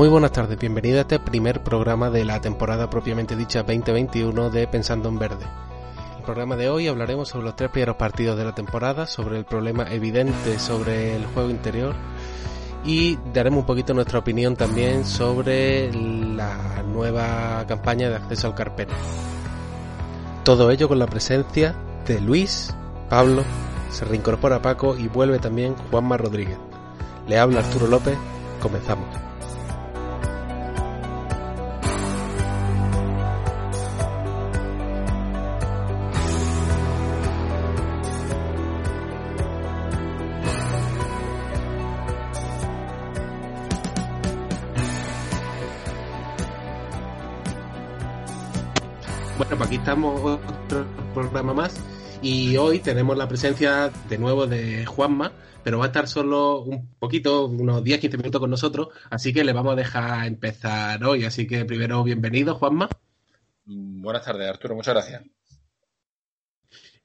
Muy buenas tardes, bienvenido a este primer programa de la temporada propiamente dicha 2021 de Pensando en Verde. En el programa de hoy hablaremos sobre los tres primeros partidos de la temporada, sobre el problema evidente sobre el juego interior y daremos un poquito nuestra opinión también sobre la nueva campaña de acceso al carpete. Todo ello con la presencia de Luis, Pablo, se reincorpora Paco y vuelve también Juanma Rodríguez. Le habla Arturo López, comenzamos. Y hoy tenemos la presencia de nuevo de Juanma, pero va a estar solo un poquito, unos 10-15 minutos con nosotros, así que le vamos a dejar empezar hoy. Así que primero, bienvenido, Juanma. Buenas tardes, Arturo, muchas gracias.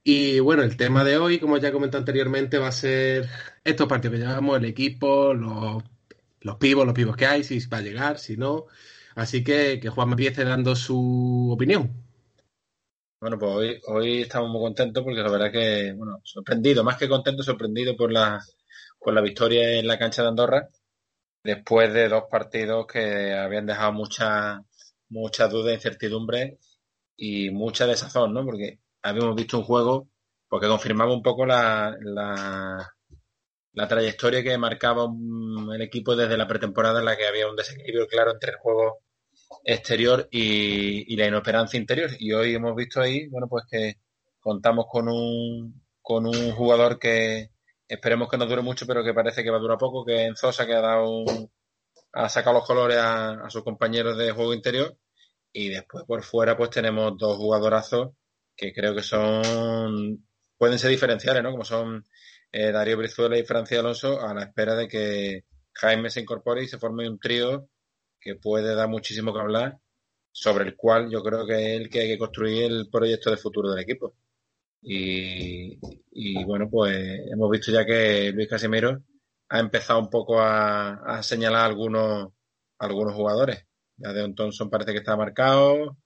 Y bueno, el tema de hoy, como ya comenté anteriormente, va a ser estos partidos que llevamos, el equipo, los, los pivos, los pivos que hay, si va a llegar, si no. Así que que Juanma empiece dando su opinión. Bueno, pues hoy, hoy estamos muy contentos porque la verdad que, bueno, sorprendido, más que contento, sorprendido por la, por la victoria en la cancha de Andorra, después de dos partidos que habían dejado mucha, mucha duda, incertidumbre y mucha desazón, ¿no? Porque habíamos visto un juego porque confirmaba un poco la, la, la trayectoria que marcaba el equipo desde la pretemporada en la que había un desequilibrio claro entre el juego exterior y, la inoperancia interior. Y hoy hemos visto ahí, bueno, pues que contamos con un, con un jugador que esperemos que no dure mucho, pero que parece que va a durar poco, que es Enzosa, que ha dado ha sacado los colores a, sus compañeros de juego interior. Y después por fuera, pues tenemos dos jugadorazos que creo que son, pueden ser diferenciales, ¿no? Como son eh, Darío Brizuela y Francia Alonso, a la espera de que Jaime se incorpore y se forme un trío que puede dar muchísimo que hablar, sobre el cual yo creo que es el que hay que construir el proyecto de futuro del equipo. Y, bueno, pues hemos visto ya que Luis Casimiro ha empezado un poco a, señalar a algunos, algunos jugadores. Ya de Thompson parece que está marcado,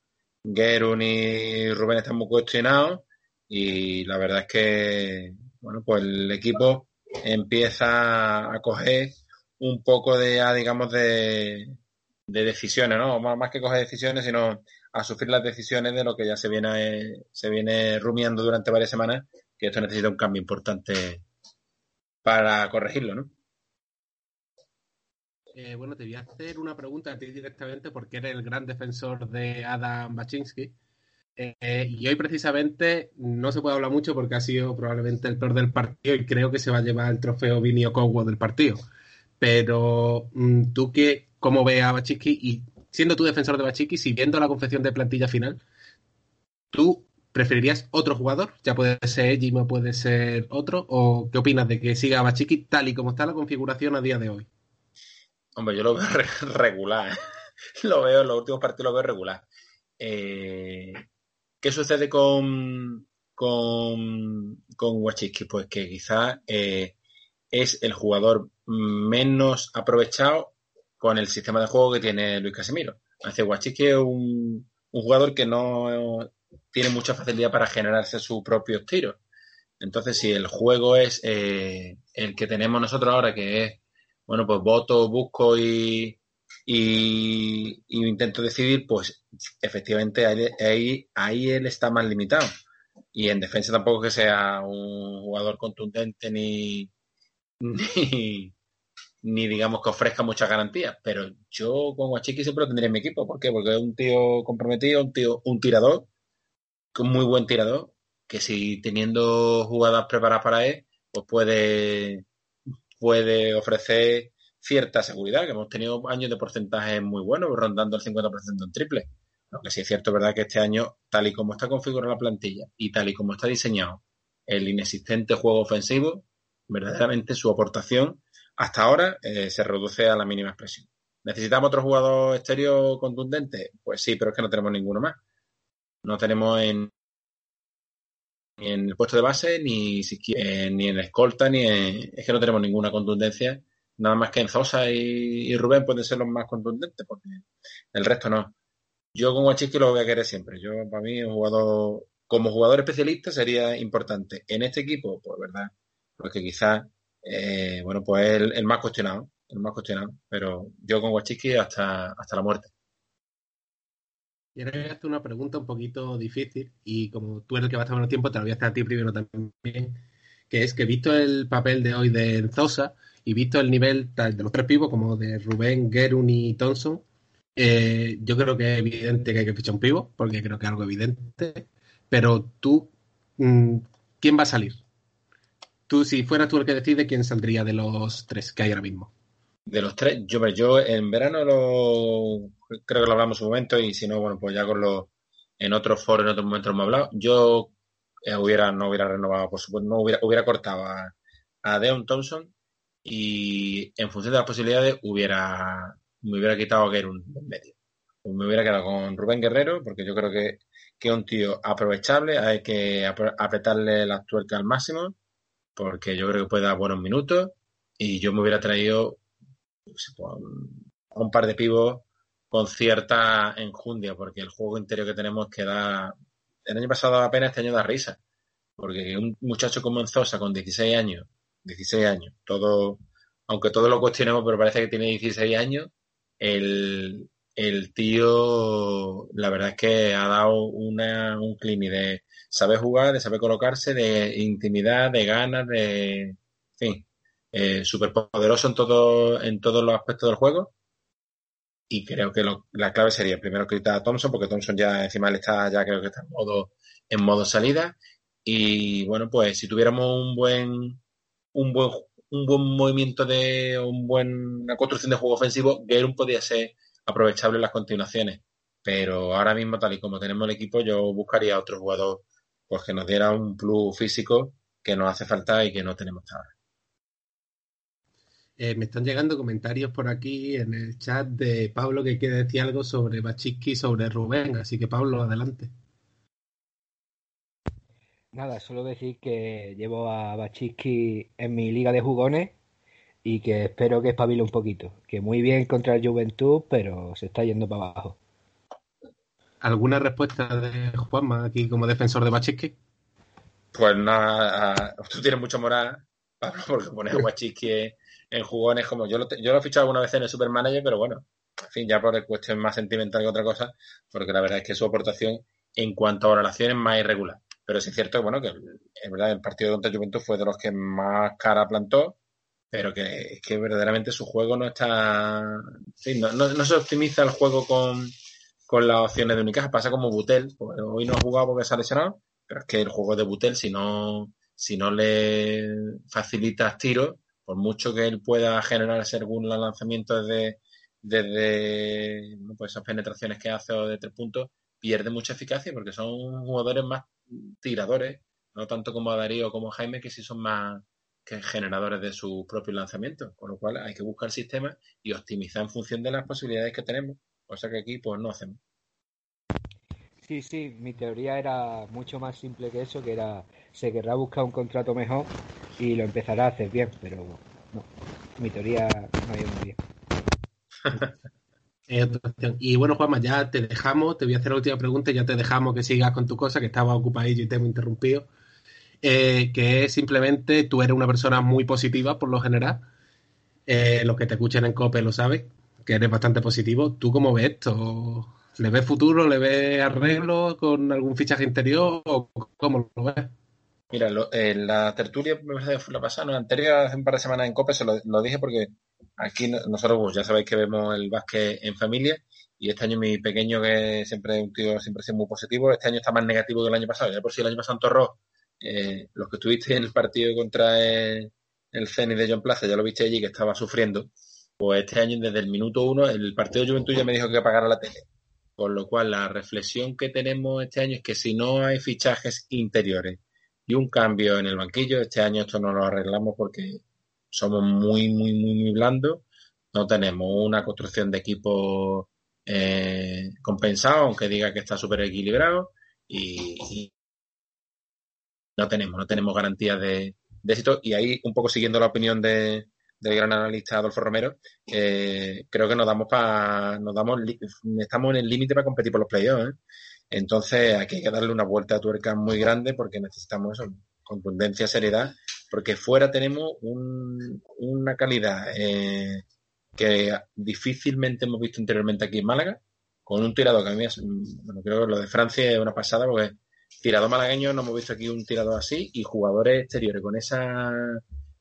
Gerun y Rubén están muy cuestionados y la verdad es que, bueno, pues el equipo empieza a coger un poco de, digamos, de, de decisiones, ¿no? Más, que coger decisiones, sino a sufrir las decisiones de lo que ya se viene, se viene rumiando durante varias semanas, que esto necesita un cambio importante para corregirlo, ¿no? Eh, bueno, te voy a hacer una pregunta a ti directamente porque eres el gran defensor de Adam Baczynski. Eh, y hoy precisamente no se puede hablar mucho porque ha sido probablemente el peor del partido y creo que se va a llevar el trofeo Vinio Cowo del partido. Pero mm, tú qué, cómo ve a Bachiki y siendo tú defensor de Bachiki, si viendo la confección de plantilla final, ¿tú preferirías otro jugador? Ya puede ser o puede ser otro, o qué opinas de que siga Bachiki tal y como está la configuración a día de hoy? Hombre, yo lo veo regular. lo veo, en los últimos partidos lo veo regular. Eh, ¿Qué sucede con, con, con? Pues que quizás eh, es el jugador menos aprovechado con el sistema de juego que tiene Luis Casemiro. Hace Guachique es un, jugador que no tiene mucha facilidad para generarse sus propios tiros. Entonces, si el juego es eh, el que tenemos nosotros ahora, que es, bueno, pues voto, busco y, intento decidir, pues efectivamente ahí, ahí él está más limitado. Y en defensa tampoco que sea un jugador contundente ni, ni, ni digamos que ofrezca muchas garantías, pero yo con Guachiqui siempre lo tendría en mi equipo. ¿Por qué? Porque es un tío comprometido, un tío, un tirador, un muy buen tirador, que si teniendo jugadas preparadas para él, pues puede, puede ofrecer cierta seguridad, que hemos tenido años de porcentajes muy buenos, rondando el 50% en triple. Aunque sí es cierto, ¿verdad? Que este año, tal y como está configurada la plantilla y tal y como está diseñado el inexistente juego ofensivo, verdaderamente su aportación hasta ahora eh, se reduce a la mínima expresión. ¿Necesitamos otro jugador exterior contundente? Pues sí, pero es que no tenemos ninguno más. No tenemos en, ni en el puesto de base, ni, ni en escolta, ni en, es que no tenemos ninguna contundencia nada más que Enzosa y, y Rubén pueden ser los más contundentes, porque el resto no. Yo con Wachiki lo voy a querer siempre. Yo, para mí, un jugador, como jugador especialista sería importante. En este equipo, pues verdad, porque quizás, eh, bueno, pues el, el, más cuestionado, el más cuestionado. Pero yo con Wachiki hasta, hasta la muerte. Y ahora voy a hacer una pregunta un poquito difícil y como tú eres el que va a estar menos tiempo, te la voy a hacer a ti primero también, que es que visto el papel de hoy de Enzosa y visto el nivel de los tres pibos como de Rubén, Gerun y Thompson, eh, yo creo que es evidente que hay que fichar un pivo, porque creo que es algo evidente. Pero tú, mm, ¿quién va a salir? Tú, si fueras tú el que decide, ¿quién saldría de los tres que hay ahora mismo? De los tres, yo, en verano lo creo que lo hablamos un momento y si no, bueno, pues ya con los en otros foros, en otros momentos hemos hablado. Yo eh, hubiera, no hubiera renovado, por supuesto, no hubiera, hubiera cortado a, Deon Thompson y en función de las posibilidades hubiera me hubiera quitado a Gerun en medio. Pues me hubiera quedado con Rubén Guerrero, porque yo creo que, es un tío aprovechable, hay que apretarle la tuerca al máximo, porque yo creo que puede dar buenos minutos, y yo me hubiera traído pues, un par de pibos con cierta enjundia, porque el juego interior que tenemos que da... El año pasado apenas este año da risa, porque un muchacho como Enzosa con 16 años, 16 años, todo, aunque todo lo cuestionemos, pero parece que tiene 16 años, el, el tío, la verdad es que ha dado una, un clima de saber jugar, de saber colocarse, de intimidad, de ganas, de, en fin, eh, súper poderoso en, todo, en todos los aspectos del juego. Y creo que lo, la clave sería primero quitar a Thompson, porque Thompson ya encima le está, ya creo que está en modo, en modo salida. Y bueno, pues si tuviéramos un buen, un buen un buen movimiento de un buen, una construcción de juego ofensivo, Gerun podía ser aprovechable en las continuaciones. Pero ahora mismo, tal y como tenemos el equipo, yo buscaría otro jugador pues, que nos diera un plus físico que nos hace falta y que no tenemos ahora. Eh, me están llegando comentarios por aquí en el chat de Pablo que quiere decir algo sobre Bachiski y sobre Rubén. Así que, Pablo, adelante. Nada, solo decir que llevo a Bachiski en mi liga de jugones y que espero que espabile un poquito. Que muy bien contra el Juventud, pero se está yendo para abajo. ¿Alguna respuesta de Juanma aquí como defensor de Bachiski? Pues nada, tú tienes mucha moral, Pablo, porque pones a Bachiski en jugones como yo lo, yo lo he fichado alguna vez en el Supermanager, pero bueno, en fin, ya por cuestión más sentimental que otra cosa, porque la verdad es que su aportación en cuanto a valoración es más irregular. Pero sí es cierto, bueno, que es verdad, el partido contra Juventus fue de los que más cara plantó, pero que, que verdaderamente su juego no está. No, no, no, se optimiza el juego con, con las opciones de Unicaja. Pasa como Butel. Pues hoy no ha jugado porque se ha pero es que el juego de Butel, si no, si no le facilitas tiros, por mucho que él pueda generar según los lanzamientos desde, desde pues esas penetraciones que hace o de tres puntos, pierde mucha eficacia porque son jugadores más tiradores, no tanto como a Darío como Jaime, que sí son más que generadores de sus propios lanzamientos. Con lo cual hay que buscar sistemas y optimizar en función de las posibilidades que tenemos. O sea que aquí pues no hacemos. Sí, sí, mi teoría era mucho más simple que eso, que era se querrá buscar un contrato mejor y lo empezará a hacer bien, pero no, mi teoría no ha ido muy bien. Y bueno, Juanma, ya te dejamos, te voy a hacer la última pregunta y ya te dejamos que sigas con tu cosa, que estaba ocupadillo y te hemos interrumpido. Eh, que es simplemente, tú eres una persona muy positiva por lo general. Eh, los que te escuchan en COPE lo saben, que eres bastante positivo. ¿Tú cómo ves esto? ¿Le ves futuro? ¿Le ves arreglo con algún fichaje interior? ¿O cómo lo ves? Mira, lo, eh, la tertulia la pasada, la anterior, hace un par de semanas en COPE, se lo, dije porque aquí nosotros pues, ya sabéis que vemos el básquet en familia y este año mi pequeño, que siempre es un tío, siempre ha muy positivo, este año está más negativo que el año pasado. Ya por si el año pasado en eh, los que estuviste en el partido contra el, el Zenit de John Plaza, ya lo viste allí que estaba sufriendo. Pues este año, desde el minuto uno, el partido de Juventud ya me dijo que apagara la tele. Con lo cual, la reflexión que tenemos este año es que si no hay fichajes interiores y un cambio en el banquillo, este año esto no lo arreglamos porque somos muy, muy, muy, muy blandos. No tenemos una construcción de equipo eh, compensado, aunque diga que está súper equilibrado. Y, no tenemos, no tenemos garantías de, éxito. Y ahí, un poco siguiendo la opinión de, del gran analista Adolfo Romero, creo que nos damos para, nos damos, estamos en el límite para competir por los playoffs. ¿eh? Entonces aquí hay que darle una vuelta a tuerca muy grande porque necesitamos eso, contundencia, seriedad, porque fuera tenemos un, una calidad eh, que difícilmente hemos visto anteriormente aquí en Málaga, con un tirado que a mí es, bueno, creo que lo de Francia es una pasada porque tirado malagueño no hemos visto aquí un tirado así y jugadores exteriores con esa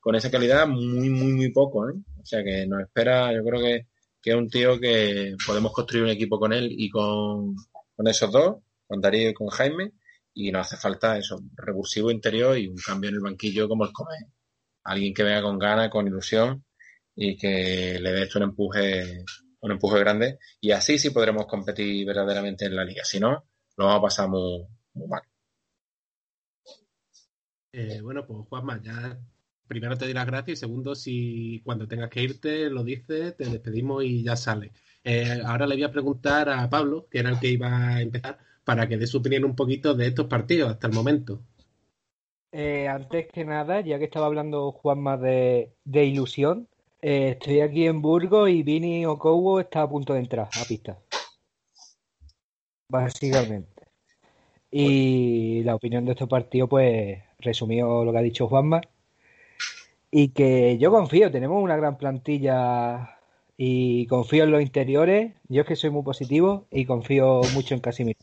con esa calidad muy muy muy poco ¿eh? o sea que nos espera yo creo que, que es un tío que podemos construir un equipo con él y con, con esos dos con Darío y con Jaime y nos hace falta eso revulsivo interior y un cambio en el banquillo como el come. Alguien que venga con ganas con ilusión y que le dé esto un empuje un empuje grande y así sí podremos competir verdaderamente en la liga. Si no lo vamos a pasar muy eh, bueno, pues Juanma, ya primero te doy las gracias y segundo, si cuando tengas que irte lo dices, te despedimos y ya sale. Eh, ahora le voy a preguntar a Pablo, que era el que iba a empezar, para que dé su opinión un poquito de estos partidos hasta el momento. Eh, antes que nada, ya que estaba hablando Juanma de, de ilusión, estoy aquí en Burgos y Vini Okowo está a punto de entrar a pista. Básicamente. Y la opinión de este partido, pues, resumió lo que ha dicho Juanma. Y que yo confío, tenemos una gran plantilla y confío en los interiores. Yo es que soy muy positivo y confío mucho en Casimiro.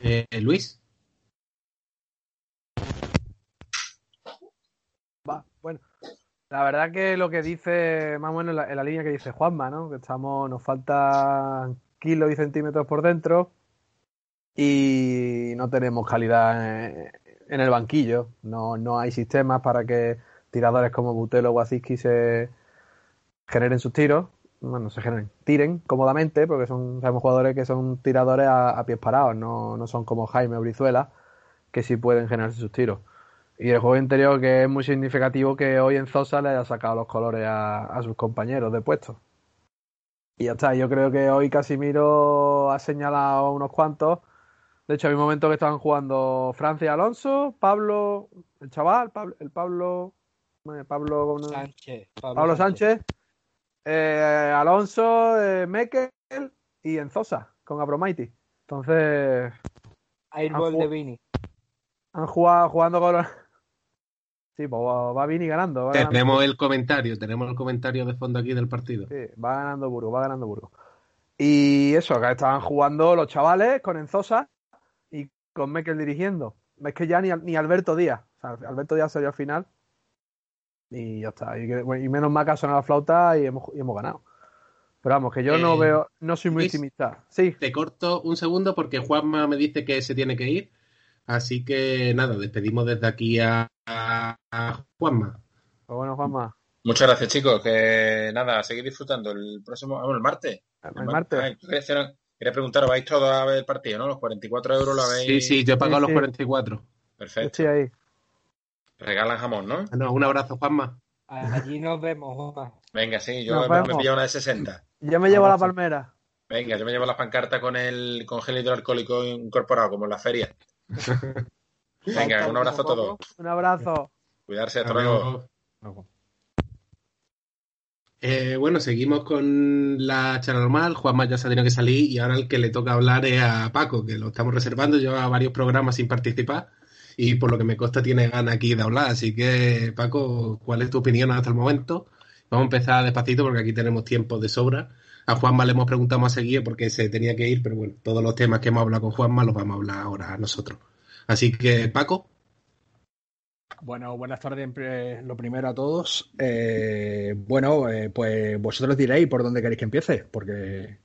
Eh, Luis. Va, bueno, la verdad que lo que dice, más o menos en la, línea que dice Juanma, ¿no? Que estamos, nos faltan kilos y centímetros por dentro y no tenemos calidad en, el banquillo. No, no hay sistemas para que tiradores como Butelo o Waziski se generen sus tiros. Bueno, se generen, tiren cómodamente, porque son, sabemos jugadores que son tiradores a, pies parados, no, no son como Jaime o Brizuela, que sí pueden generarse sus tiros. Y el juego interior que es muy significativo que hoy en Zosa le haya sacado los colores a, sus compañeros de puesto. Y ya está, yo creo que hoy Casimiro ha señalado unos cuantos. De hecho, hay un momento que estaban jugando Francia y Alonso, Pablo, el chaval, Pablo, el Pablo, Pablo Sánchez, Pablo, Sánchez, eh, Alonso, eh, Mekel y Enzosa con Abromaiti. Entonces. Airball de Vini. Han jugado jugando con Sí, pues va Vini ganando. tenemos el comentario, tenemos el comentario de fondo aquí del partido. Sí, va ganando Burgos, va ganando Burgos. Y eso, que estaban jugando los chavales con Enzosa con Mekel dirigiendo. Es que ya ni, ni Alberto Díaz. O sea, Alberto Díaz salió al final. Y ya está. Y, menos mal que ha sonado la flauta y hemos, ganado. Pero vamos, que yo no eh, veo, no soy muy optimista. Sí. Te corto un segundo porque Juanma me dice que se tiene que ir. Así que nada, despedimos desde aquí a, Juanma. Pues bueno, Juanma. Muchas gracias, chicos. Que nada, seguir disfrutando. El próximo, bueno, el martes. El, martes. Quería, preguntar, ¿vais todos a ver el partido, no? Los 44 euros lo habéis. Sí, sí, yo he pagado los 44. Perfecto. Sí, ahí. Regalan jamón, ¿no? no un abrazo, Juanma. Allí nos vemos, Juanma. Venga, sí, yo me, me pillo una de 60. Yo me llevo la palmera. Venga, yo me llevo la pancarta con el con gel hidroalcohólico incorporado, como en la feria. Venga, un abrazo a todos. Un abrazo. Cuidarse, hasta luego. Eh, bueno, seguimos con la charla normal. Juanma ya se ha tenido que salir y ahora el que le toca hablar es a Paco, que lo estamos reservando. Lleva varios programas sin participar y por lo que me consta tiene ganas aquí de hablar. Así que, Paco, ¿cuál es tu opinión hasta el momento? Vamos a empezar despacito porque aquí tenemos tiempo de sobra. A Juanma le hemos preguntado más seguido porque se tenía que ir, pero bueno, todos los temas que hemos hablado con Juanma los vamos a hablar ahora nosotros. Así que, Paco. Bueno, buenas tardes lo primero a todos. Eh, bueno, eh, pues vosotros diréis por dónde queréis que empiece, porque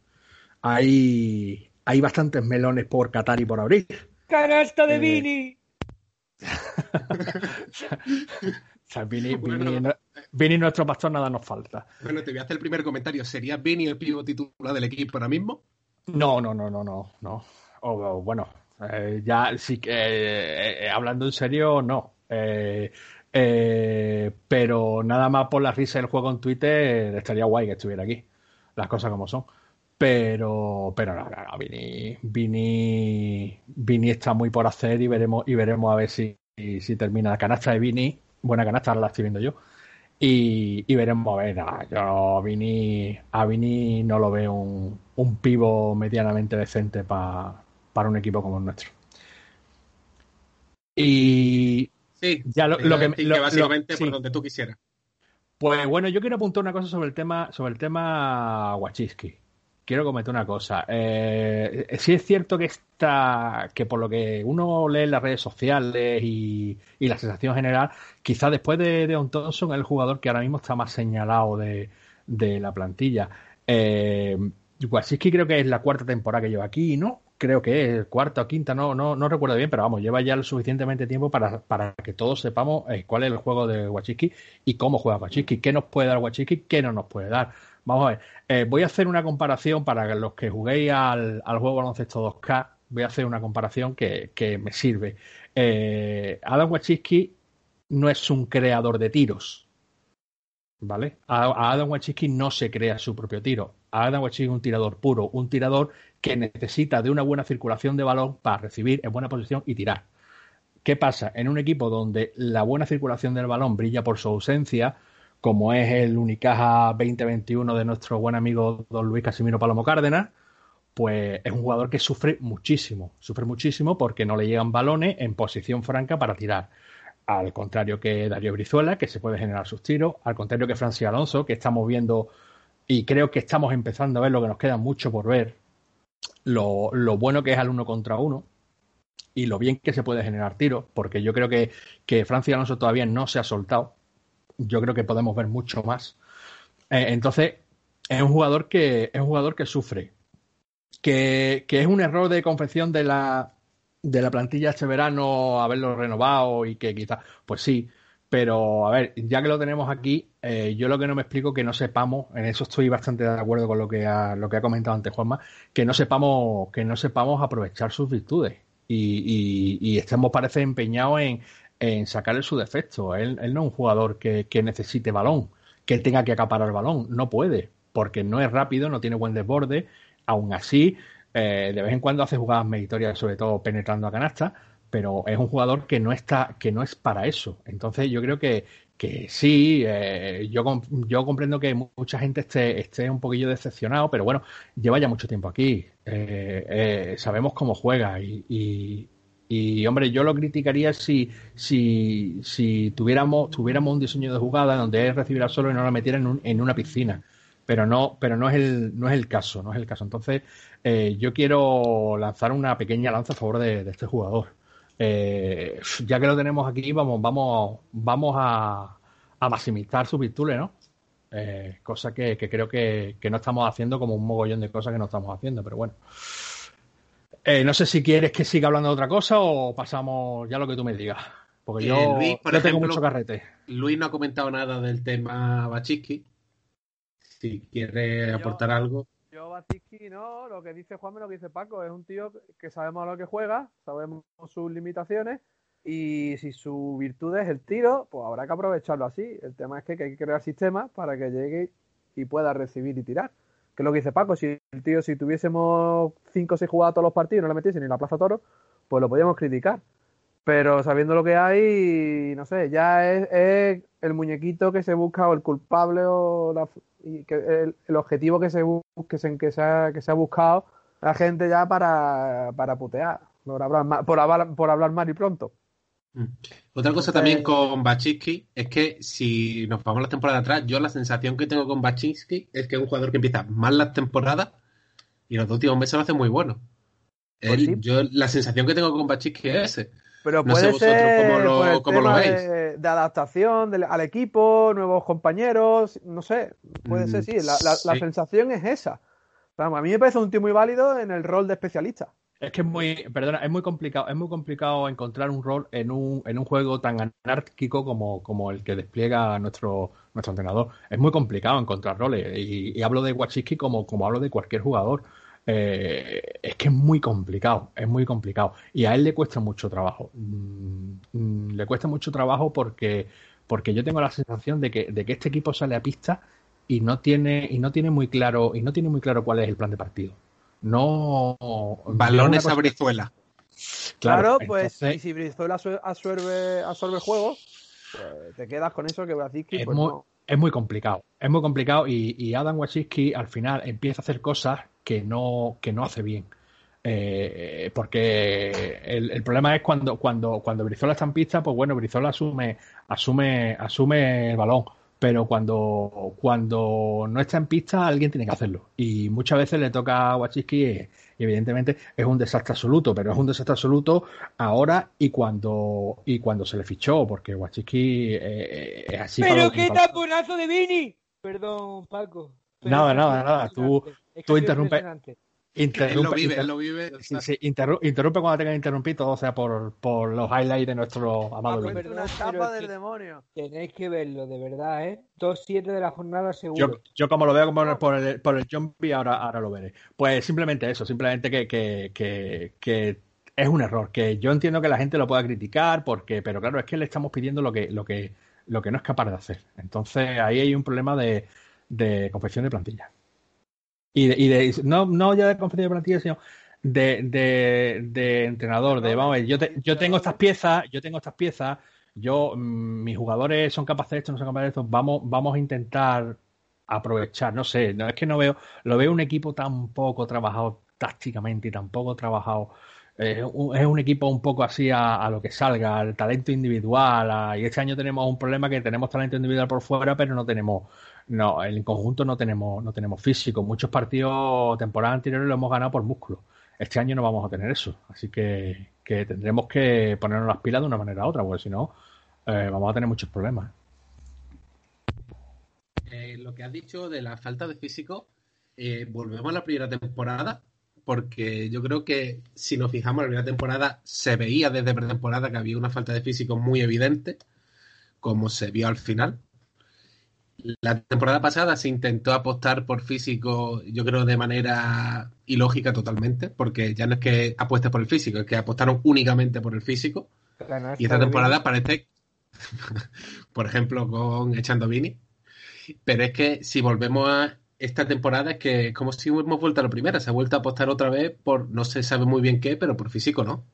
hay, hay bastantes melones por catar y por abrir. ¡Canasta de eh, Vini! O sea, Vini, Vini, nuestro pastor, nada nos falta. Bueno, te voy a hacer el primer comentario. ¿Sería Vini el pivo titular del equipo ahora mismo? No, no, no, no, no. no. O, bueno, eh, ya sí que eh, eh, hablando en serio, no. Pero nada más por la risa del juego en Twitter estaría guay que estuviera aquí. Las cosas como son. Pero, pero no, no, Vini, Vini, Vini está muy por hacer y veremos, y veremos a ver si, si termina la canasta de Vini. Buena canasta, ahora la estoy viendo yo. Y, y veremos a ver. yo a Vini, a Vini no lo veo un, un pivo medianamente decente pa- para un equipo como el nuestro. Y Sí, Ya lo- que- decir lo- que básicamente lo- por donde tú quisieras. Pues bueno, yo quiero apuntar una cosa sobre el tema, sobre el tema Wachiski. Quiero comentar una cosa. Eh, sí es cierto que está, que por lo que uno lee en las redes sociales y, y la sensación general, quizás después de, de Don Thompson es el jugador que ahora mismo está más señalado de, de la plantilla. Eh, Wachiski creo que es la cuarta temporada que lleva aquí, ¿no? Creo que es cuarta o quinta, no, no, no recuerdo bien, pero vamos, lleva ya lo suficientemente tiempo para, para que todos sepamos eh, cuál es el juego de Wachiski y cómo juega Wachiski, qué nos puede dar Wachiski, qué no nos puede dar. Vamos a ver, eh, voy a hacer una comparación para los que juguéis al, al juego baloncesto 2K, voy a hacer una comparación que, que me sirve. Eh, Adam Wachiski no es un creador de tiros, ¿vale? A, a Adam Wachiski no se crea su propio tiro. Adam Wachiski es un tirador puro, un tirador que necesita de una buena circulación de balón para recibir en buena posición y tirar. ¿Qué pasa? En un equipo donde la buena circulación del balón brilla por su ausencia, como es el Unicaja 2021 de nuestro buen amigo don Luis Casimiro Palomo Cárdenas, pues es un jugador que sufre muchísimo, sufre muchísimo porque no le llegan balones en posición franca para tirar. Al contrario que Darío Brizuela, que se puede generar sus tiros, al contrario que Francis Alonso, que estamos viendo y creo que estamos empezando a ver lo que nos queda mucho por ver, lo, lo bueno que es al uno contra uno y lo bien que se puede generar tiros, porque yo creo que, que Francis Alonso todavía no se ha soltado. Yo creo que podemos ver mucho más. Eh, entonces, es un jugador que es un jugador que sufre. Que, que es un error de confección de la, de la plantilla este verano haberlo renovado y que quizás, pues sí, pero a ver, ya que lo tenemos aquí, eh, yo lo que no me explico que no sepamos, en eso estoy bastante de acuerdo con lo que ha, lo que ha comentado antes Juanma, que no sepamos, que no sepamos aprovechar sus virtudes. Y, y, y estemos parece empeñados en, en sacarle su defecto. Él, no es un jugador que, que necesite balón, que tenga que acaparar balón, no puede, porque no es rápido, no tiene buen desborde, aún así, eh, de vez en cuando hace jugadas meritorias, sobre todo penetrando a canasta, pero es un jugador que no está, que no es para eso. Entonces yo creo que, que sí, eh, yo, yo comprendo que mucha gente esté, esté un poquillo decepcionado, pero bueno, lleva ya mucho tiempo aquí. Eh, eh, sabemos cómo juega y, y, y, hombre, yo lo criticaría si, si, si tuviéramos, tuviéramos un diseño de jugada donde él recibiera solo y no lo metiera en, en una piscina. Pero no, pero no es el, no es el caso, no es el caso. Entonces, eh, yo quiero lanzar una pequeña lanza a favor de este jugador. Eh, ya que lo tenemos aquí, vamos, vamos, vamos a, a maximizar sus virtudes, ¿no? Eh, cosa que, que creo que, que no estamos haciendo como un mogollón de cosas que no estamos haciendo, pero bueno. Eh, no sé si quieres que siga hablando de otra cosa o pasamos ya lo que tú me digas. Porque yo, Eh, Luis, por yo tengo mucho carrete. Luis no ha comentado nada del tema Bachiski. Si quiere Yo- aportar algo. No, lo que dice Juan, lo que dice Paco, es un tío que sabemos a lo que juega, sabemos sus limitaciones y si su virtud es el tiro, pues habrá que aprovecharlo así. El tema es que, hay que crear sistemas para que llegue y pueda recibir y tirar. Que es lo que dice Paco, si el tío, si tuviésemos 5 o 6 jugadas todos los partidos y no le metiese ni la Plaza Toro, pues lo podíamos criticar. Pero sabiendo lo que hay, no sé, ya es, es el muñequito que se busca o el culpable o la, y que el, el objetivo que se, que se, que, se ha, que se ha buscado la gente ya para, para putear, por hablar, mal, por, hablar, por hablar mal y pronto. Mm. Otra cosa también con Baczynski es que si nos vamos la temporada atrás, yo la sensación que tengo con Baczynski es que es un jugador que empieza mal las temporadas y los dos últimos meses lo hace muy bueno. Pues Él-. Yo la sensación que tengo con Baczynski es ese. Pero No sé puede ser cómo lo- por el cómo lo veis. De, de adaptación al equipo, nuevos compañeros, no sé, puede Mm, ser, sí, la, la- sensación es esa. Vamos, a mí me parece un tío muy válido en el rol de especialista. Es que es muy, perdona, es muy complicado, es muy complicado encontrar un rol en un, en un juego tan anárquico como, como el que despliega nuestro, nuestro entrenador. Es muy complicado encontrar roles. Y, y hablo de Wachiski como, como hablo de cualquier jugador. Eh, es que es muy complicado, es muy complicado. Y a él le cuesta mucho trabajo. Mm, mm, le cuesta mucho trabajo porque, porque yo tengo la sensación de que, de que este equipo sale a pista y no tiene y no tiene muy claro y no tiene muy claro cuál es el plan de partido. No balones a Brizuela. Claro, pues y si Brizuela absorbe, absorbe el juego, pues te quedas con eso que es, pues no. es muy complicado. Es muy complicado y, y Adam Wachowski al final empieza a hacer cosas que no, que no hace bien. Eh, porque el, el, problema es cuando, cuando, cuando Brizola está en pista, pues bueno, Brizola asume, asume, asume el balón. Pero cuando, cuando no está en pista, alguien tiene que hacerlo. Y muchas veces le toca a Wachowski y, y evidentemente es un desastre absoluto, pero es un desastre absoluto ahora y cuando, y cuando se le fichó, porque Wachowski eh, es así. ¡Pero qué taponazo de Vini! Perdón, Paco. Nada, nada, nada. Tú, tú interrumpes. Interrumpe, él lo vive, él lo vive. Sí, sí, interrumpe, interrumpe cuando tenga que interrumpir todo sea por, por los highlights de nuestro amado ah, Una estampa del demonio. Tenéis que verlo, de verdad, ¿eh? 2-7 de la jornada seguro. Yo, yo como lo veo como por el, por el jumpy, ahora, ahora lo veré. Pues simplemente eso, simplemente que, que, que, que es un error, que yo entiendo que la gente lo pueda criticar, porque, pero claro, es que le estamos pidiendo lo que, lo que, lo que no es capaz de hacer. Entonces ahí hay un problema de, de confección de plantilla. Y de, y de, no, ya de confección de plantilla, sino de, de, entrenador, de vamos a ver, yo, te, yo tengo estas piezas, yo tengo estas piezas, yo, mmm, mis jugadores son capaces de esto, no son capaces de esto, vamos, vamos a intentar aprovechar, no sé, no es que no veo, lo veo un equipo tan poco trabajado tácticamente y tan poco trabajado eh, es un equipo un poco así a, a, lo que salga, al talento individual. A, y este año tenemos un problema que tenemos talento individual por fuera, pero no tenemos, no, en conjunto no tenemos, no tenemos físico. Muchos partidos temporada anteriores lo hemos ganado por músculo. Este año no vamos a tener eso. Así que, que tendremos que ponernos las pilas de una manera u otra, porque si no, eh, vamos a tener muchos problemas. Eh, lo que has dicho de la falta de físico, eh, volvemos a la primera temporada porque yo creo que si nos fijamos en la primera temporada se veía desde pretemporada que había una falta de físico muy evidente, como se vio al final. La temporada pasada se intentó apostar por físico, yo creo de manera ilógica totalmente, porque ya no es que apuestes por el físico, es que apostaron únicamente por el físico. Y esta temporada parece, por ejemplo, con Echando Vini. Pero es que si volvemos a esta temporada es que como si hemos vuelto a la primera, se ha vuelto a apostar otra vez por no se sabe muy bien qué, pero por físico no.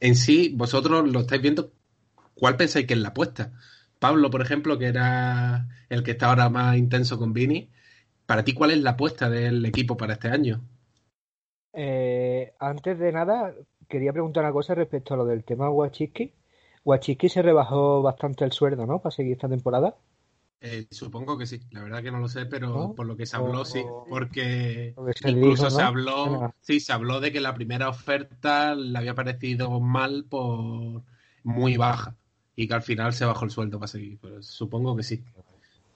En sí, vosotros lo estáis viendo, ¿cuál pensáis que es la apuesta? Pablo, por ejemplo, que era el que está ahora más intenso con Vini, para ti, ¿cuál es la apuesta del equipo para este año? Eh, antes de nada, quería preguntar una cosa respecto a lo del tema Wachiki. Wachiki se rebajó bastante el sueldo, ¿no? Para seguir esta temporada. Eh, supongo que sí, la verdad que no lo sé, pero ¿No? por lo que se habló, o, sí, porque se incluso dijo, se habló, sí, se habló de que la primera oferta le había parecido mal por muy baja y que al final se bajó el sueldo para seguir, pero supongo que sí.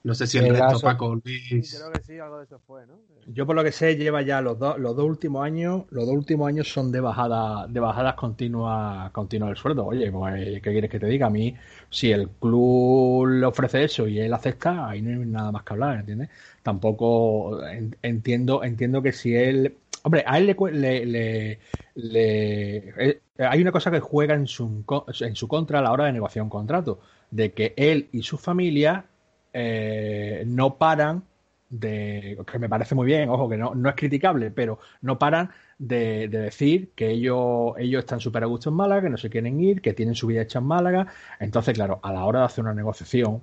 No sé si el El resto. Paco, Luis. Creo que sí, algo de eso fue, ¿no? Yo por lo que sé lleva ya los dos los dos últimos años, los dos últimos años son de bajada de bajadas continuas continuas del sueldo. Oye, pues ¿qué quieres que te diga? A mí si el club le ofrece eso y él acepta, ahí no hay nada más que hablar, ¿entiendes? Tampoco en- entiendo entiendo que si él Hombre, a él le, le, le- le- eh, hay una cosa que juega en su, en su contra a la hora de negociar un contrato, de que él y su familia eh, no paran de, que me parece muy bien, ojo, que no, no es criticable, pero no paran de, de decir que ellos, ellos están súper a gusto en Málaga, que no se quieren ir, que tienen su vida hecha en Málaga. Entonces, claro, a la hora de hacer una negociación,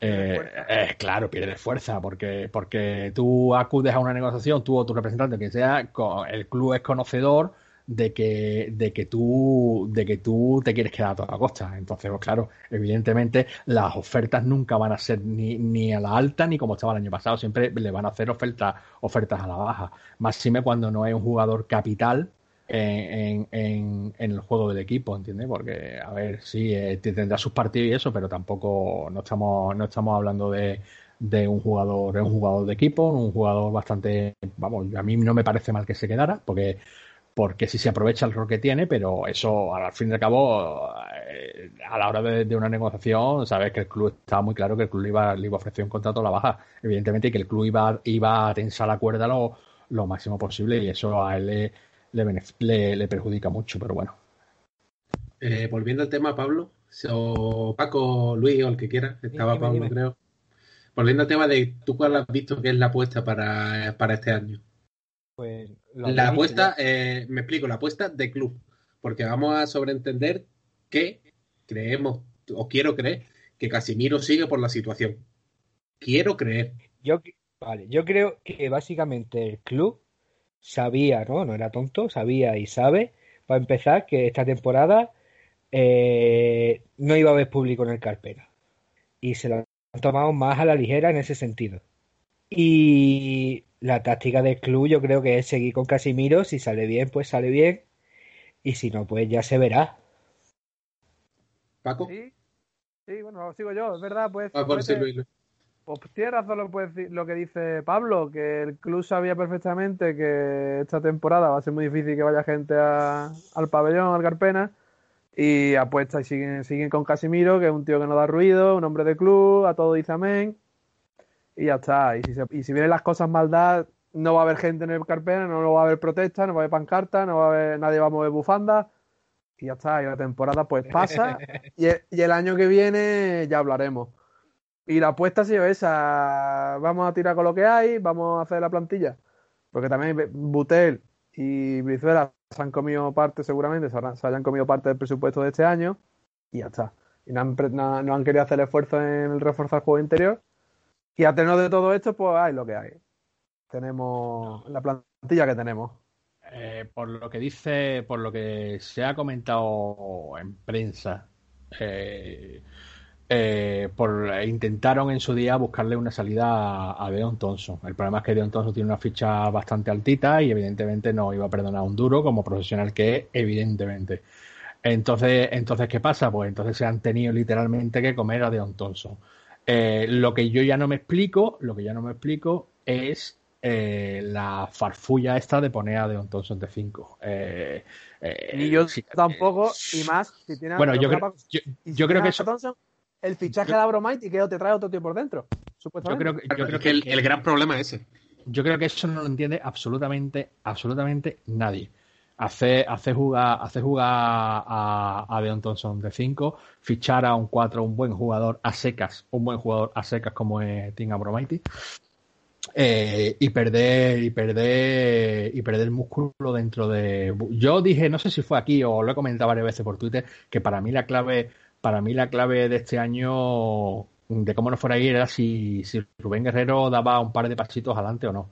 eh, eh, claro, pierdes fuerza, porque, porque tú acudes a una negociación, tú o tu representante, que sea, el club es conocedor de que, de que tú, de que tú te quieres quedar a toda costa. Entonces, pues claro, evidentemente las ofertas nunca van a ser ni, ni a la alta ni como estaba el año pasado. Siempre le van a hacer ofertas, ofertas a la baja. Máxime cuando no es un jugador capital en, en, en- el juego del equipo, ¿entiendes? Porque, a ver, sí, eh, te- tendrá sus partidos y eso, pero tampoco no estamos, no estamos hablando de, de un jugador, de un jugador de equipo, un jugador bastante, vamos, a mí no me parece mal que se quedara, porque porque si se aprovecha el rol que tiene, pero eso al fin y al cabo, eh, a la hora de, de una negociación, sabes que el club estaba muy claro que el club le iba, le iba a ofrecer un contrato a la baja, evidentemente, y que el club iba, iba a tensar la cuerda lo, lo máximo posible, y eso a él le, le, benef- le- le perjudica mucho, pero bueno. Eh, volviendo al tema, Pablo, o Paco, Luis o el que quiera, estaba Dime, Pablo, dime. creo. volviendo al tema de tú cuál has visto que es la apuesta para, para este año. Pues La apuesta, eh, me explico, la apuesta de club, porque vamos a sobreentender que creemos, o quiero creer, que Casimiro sigue por la situación. Quiero creer. Yo, vale, yo creo que básicamente el club sabía, ¿no? No era tonto, sabía y sabe, para empezar, que esta temporada eh, no iba a haber público en el Carpena. Y se lo han tomado más a la ligera en ese sentido. Y la táctica del club yo creo que es seguir con Casimiro, si sale bien, pues sale bien, y si no, pues ya se verá. Paco, Sí, sí, bueno, sigo yo, es verdad, pues. Ah, por puede- sí, Luis, Luis. Pues tiene razón lo, decir- lo que dice Pablo, que el club sabía perfectamente que esta temporada va a ser muy difícil que vaya gente a- al pabellón, al Carpena, y apuesta y siguen, siguen con Casimiro, que es un tío que no da ruido, un hombre de club, a todo dice amén, y ya está. Y si, se- y si vienen las cosas mal dadas, no va a haber gente en el Carpena, no va a haber protestas, no va a haber pancartas, no va a haber, nadie va a mover bufandas, y ya está. Y la temporada pues pasa, y el, y el año que viene ya hablaremos. Y la apuesta ha sido esa. Vamos a tirar con lo que hay, vamos a hacer la plantilla. Porque también Butel y Brizuela se han comido parte, seguramente, se, hayan comido parte del presupuesto de este año. Y ya está. Y no han, no- no han querido hacer el esfuerzo en el reforzar el juego interior. Y a tenor de todo esto, pues hay lo que hay. Tenemos la plantilla que tenemos. Eh, por lo que dice, por lo que se ha comentado en prensa, eh, eh, por, intentaron en su día buscarle una salida a, a Deon Thompson. El problema es que Deon Thompson tiene una ficha bastante altita y evidentemente no iba a perdonar un duro como profesional que es, evidentemente. Entonces, entonces, ¿qué pasa? Pues entonces se han tenido literalmente que comer a Deon Thompson. Eh, lo que yo ya no me explico, lo que ya no me explico es eh, la farfulla esta de poner a Deon Thompson de 5. Eh, eh, Ni yo sí, tampoco, y más si tiene bueno, yo creo, yo, y si yo creo que eso, Thompson, el fichaje yo- de Abromite y que te trae otro tío por dentro. yo creo que, yo Claro, creo es que el, que- el gran problema es ese. Yo creo que eso no lo entiende absolutamente, absolutamente nadie. Hace, hace jugar, hace jugar a, a Deon de 5, fichar a un 4, un buen jugador a secas, un buen jugador a secas como es Tim Abromaitis, eh, y perder, y perder, y perder músculo dentro de. Yo dije, no sé si fue aquí o lo he comentado varias veces por Twitter, que para mí la clave, para mí la clave de este año de cómo no fuera a ir era si, si Rubén Guerrero daba un par de pasitos adelante o no.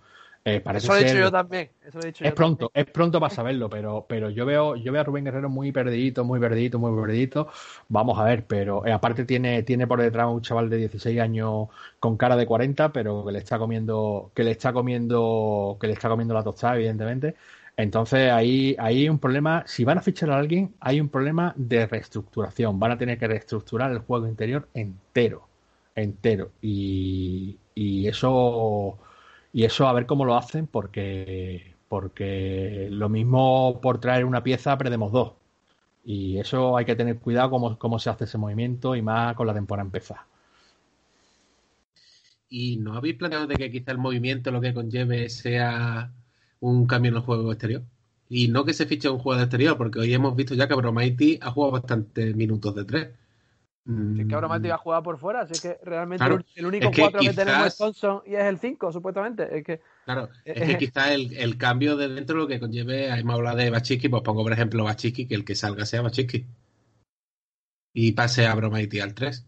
Eh, parece Eso lo he dicho ser- yo también. Eso lo he dicho es yo pronto, es pronto para saberlo, pero, pero yo veo, yo veo a Rubén Guerrero muy perdidito, muy perdidito, muy perdidito. Vamos a ver, pero eh, aparte tiene, tiene por detrás un chaval de 16 años con cara de 40, pero que le está comiendo, que le está comiendo, que le está comiendo la tostada, evidentemente. Entonces ahí, ahí hay un problema. Si van a fichar a alguien, hay un problema de reestructuración. Van a tener que reestructurar el juego interior entero, entero. Y, y eso y eso a ver cómo lo hacen porque porque lo mismo por traer una pieza perdemos dos y eso hay que tener cuidado cómo, cómo se hace ese movimiento y más con la temporada empezada ¿Y no habéis planeado de que quizá el movimiento lo que conlleve sea un cambio en el juego exterior? Y no que se fiche un juego de exterior, porque hoy hemos visto ya que Bromaiti ha jugado bastantes minutos de tres. Si es que ahora Mm, iba a jugar por fuera, así es que realmente Claro, el, único es que 4 que quizás- tenemos es Thompson y es el 5, supuestamente. Es que Claro, es Eh, que eh. quizá el, el cambio de dentro lo que conlleve, hemos hablado de Bachiki, pues pongo por ejemplo Bachiki, que el que salga sea Bachiki. Y pase a Bromaiti al 3.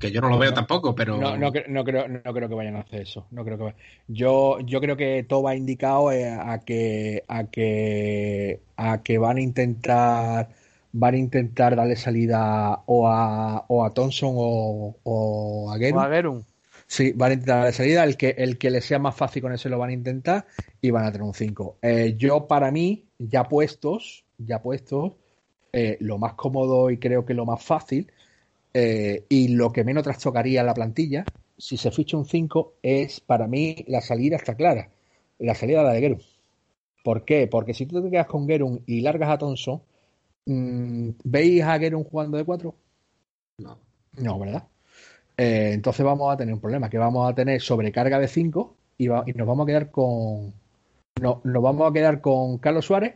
Que yo no lo veo tampoco, pero. no, no, cre- no creo, no creo que vayan a hacer eso no creo que yo, yo creo que todo va indicado eh, a que a que a que van a intentar van a intentar darle salida o a, o a Thompson o, o a Guerrero o a Gerun. Sí, van a intentar la salida. El que, el que le sea más fácil con ese lo van a intentar y van a tener un 5. yo, para mí, ya puestos, ya puestos, eh, lo más cómodo y creo que lo más fácil eh, y lo que menos trastocaría la plantilla, si se ficha un 5, es para mí la salida está clara. La salida la de Gerun. ¿Por qué? Porque si tú te quedas con Gerun y largas a Thompson, ¿veis a Gerun jugando de 4? No. No, ¿verdad? Eh, entonces vamos a tener un problema, que vamos a tener sobrecarga de 5 y, va- y nos vamos a quedar con no- nos vamos a quedar con Carlos Suárez,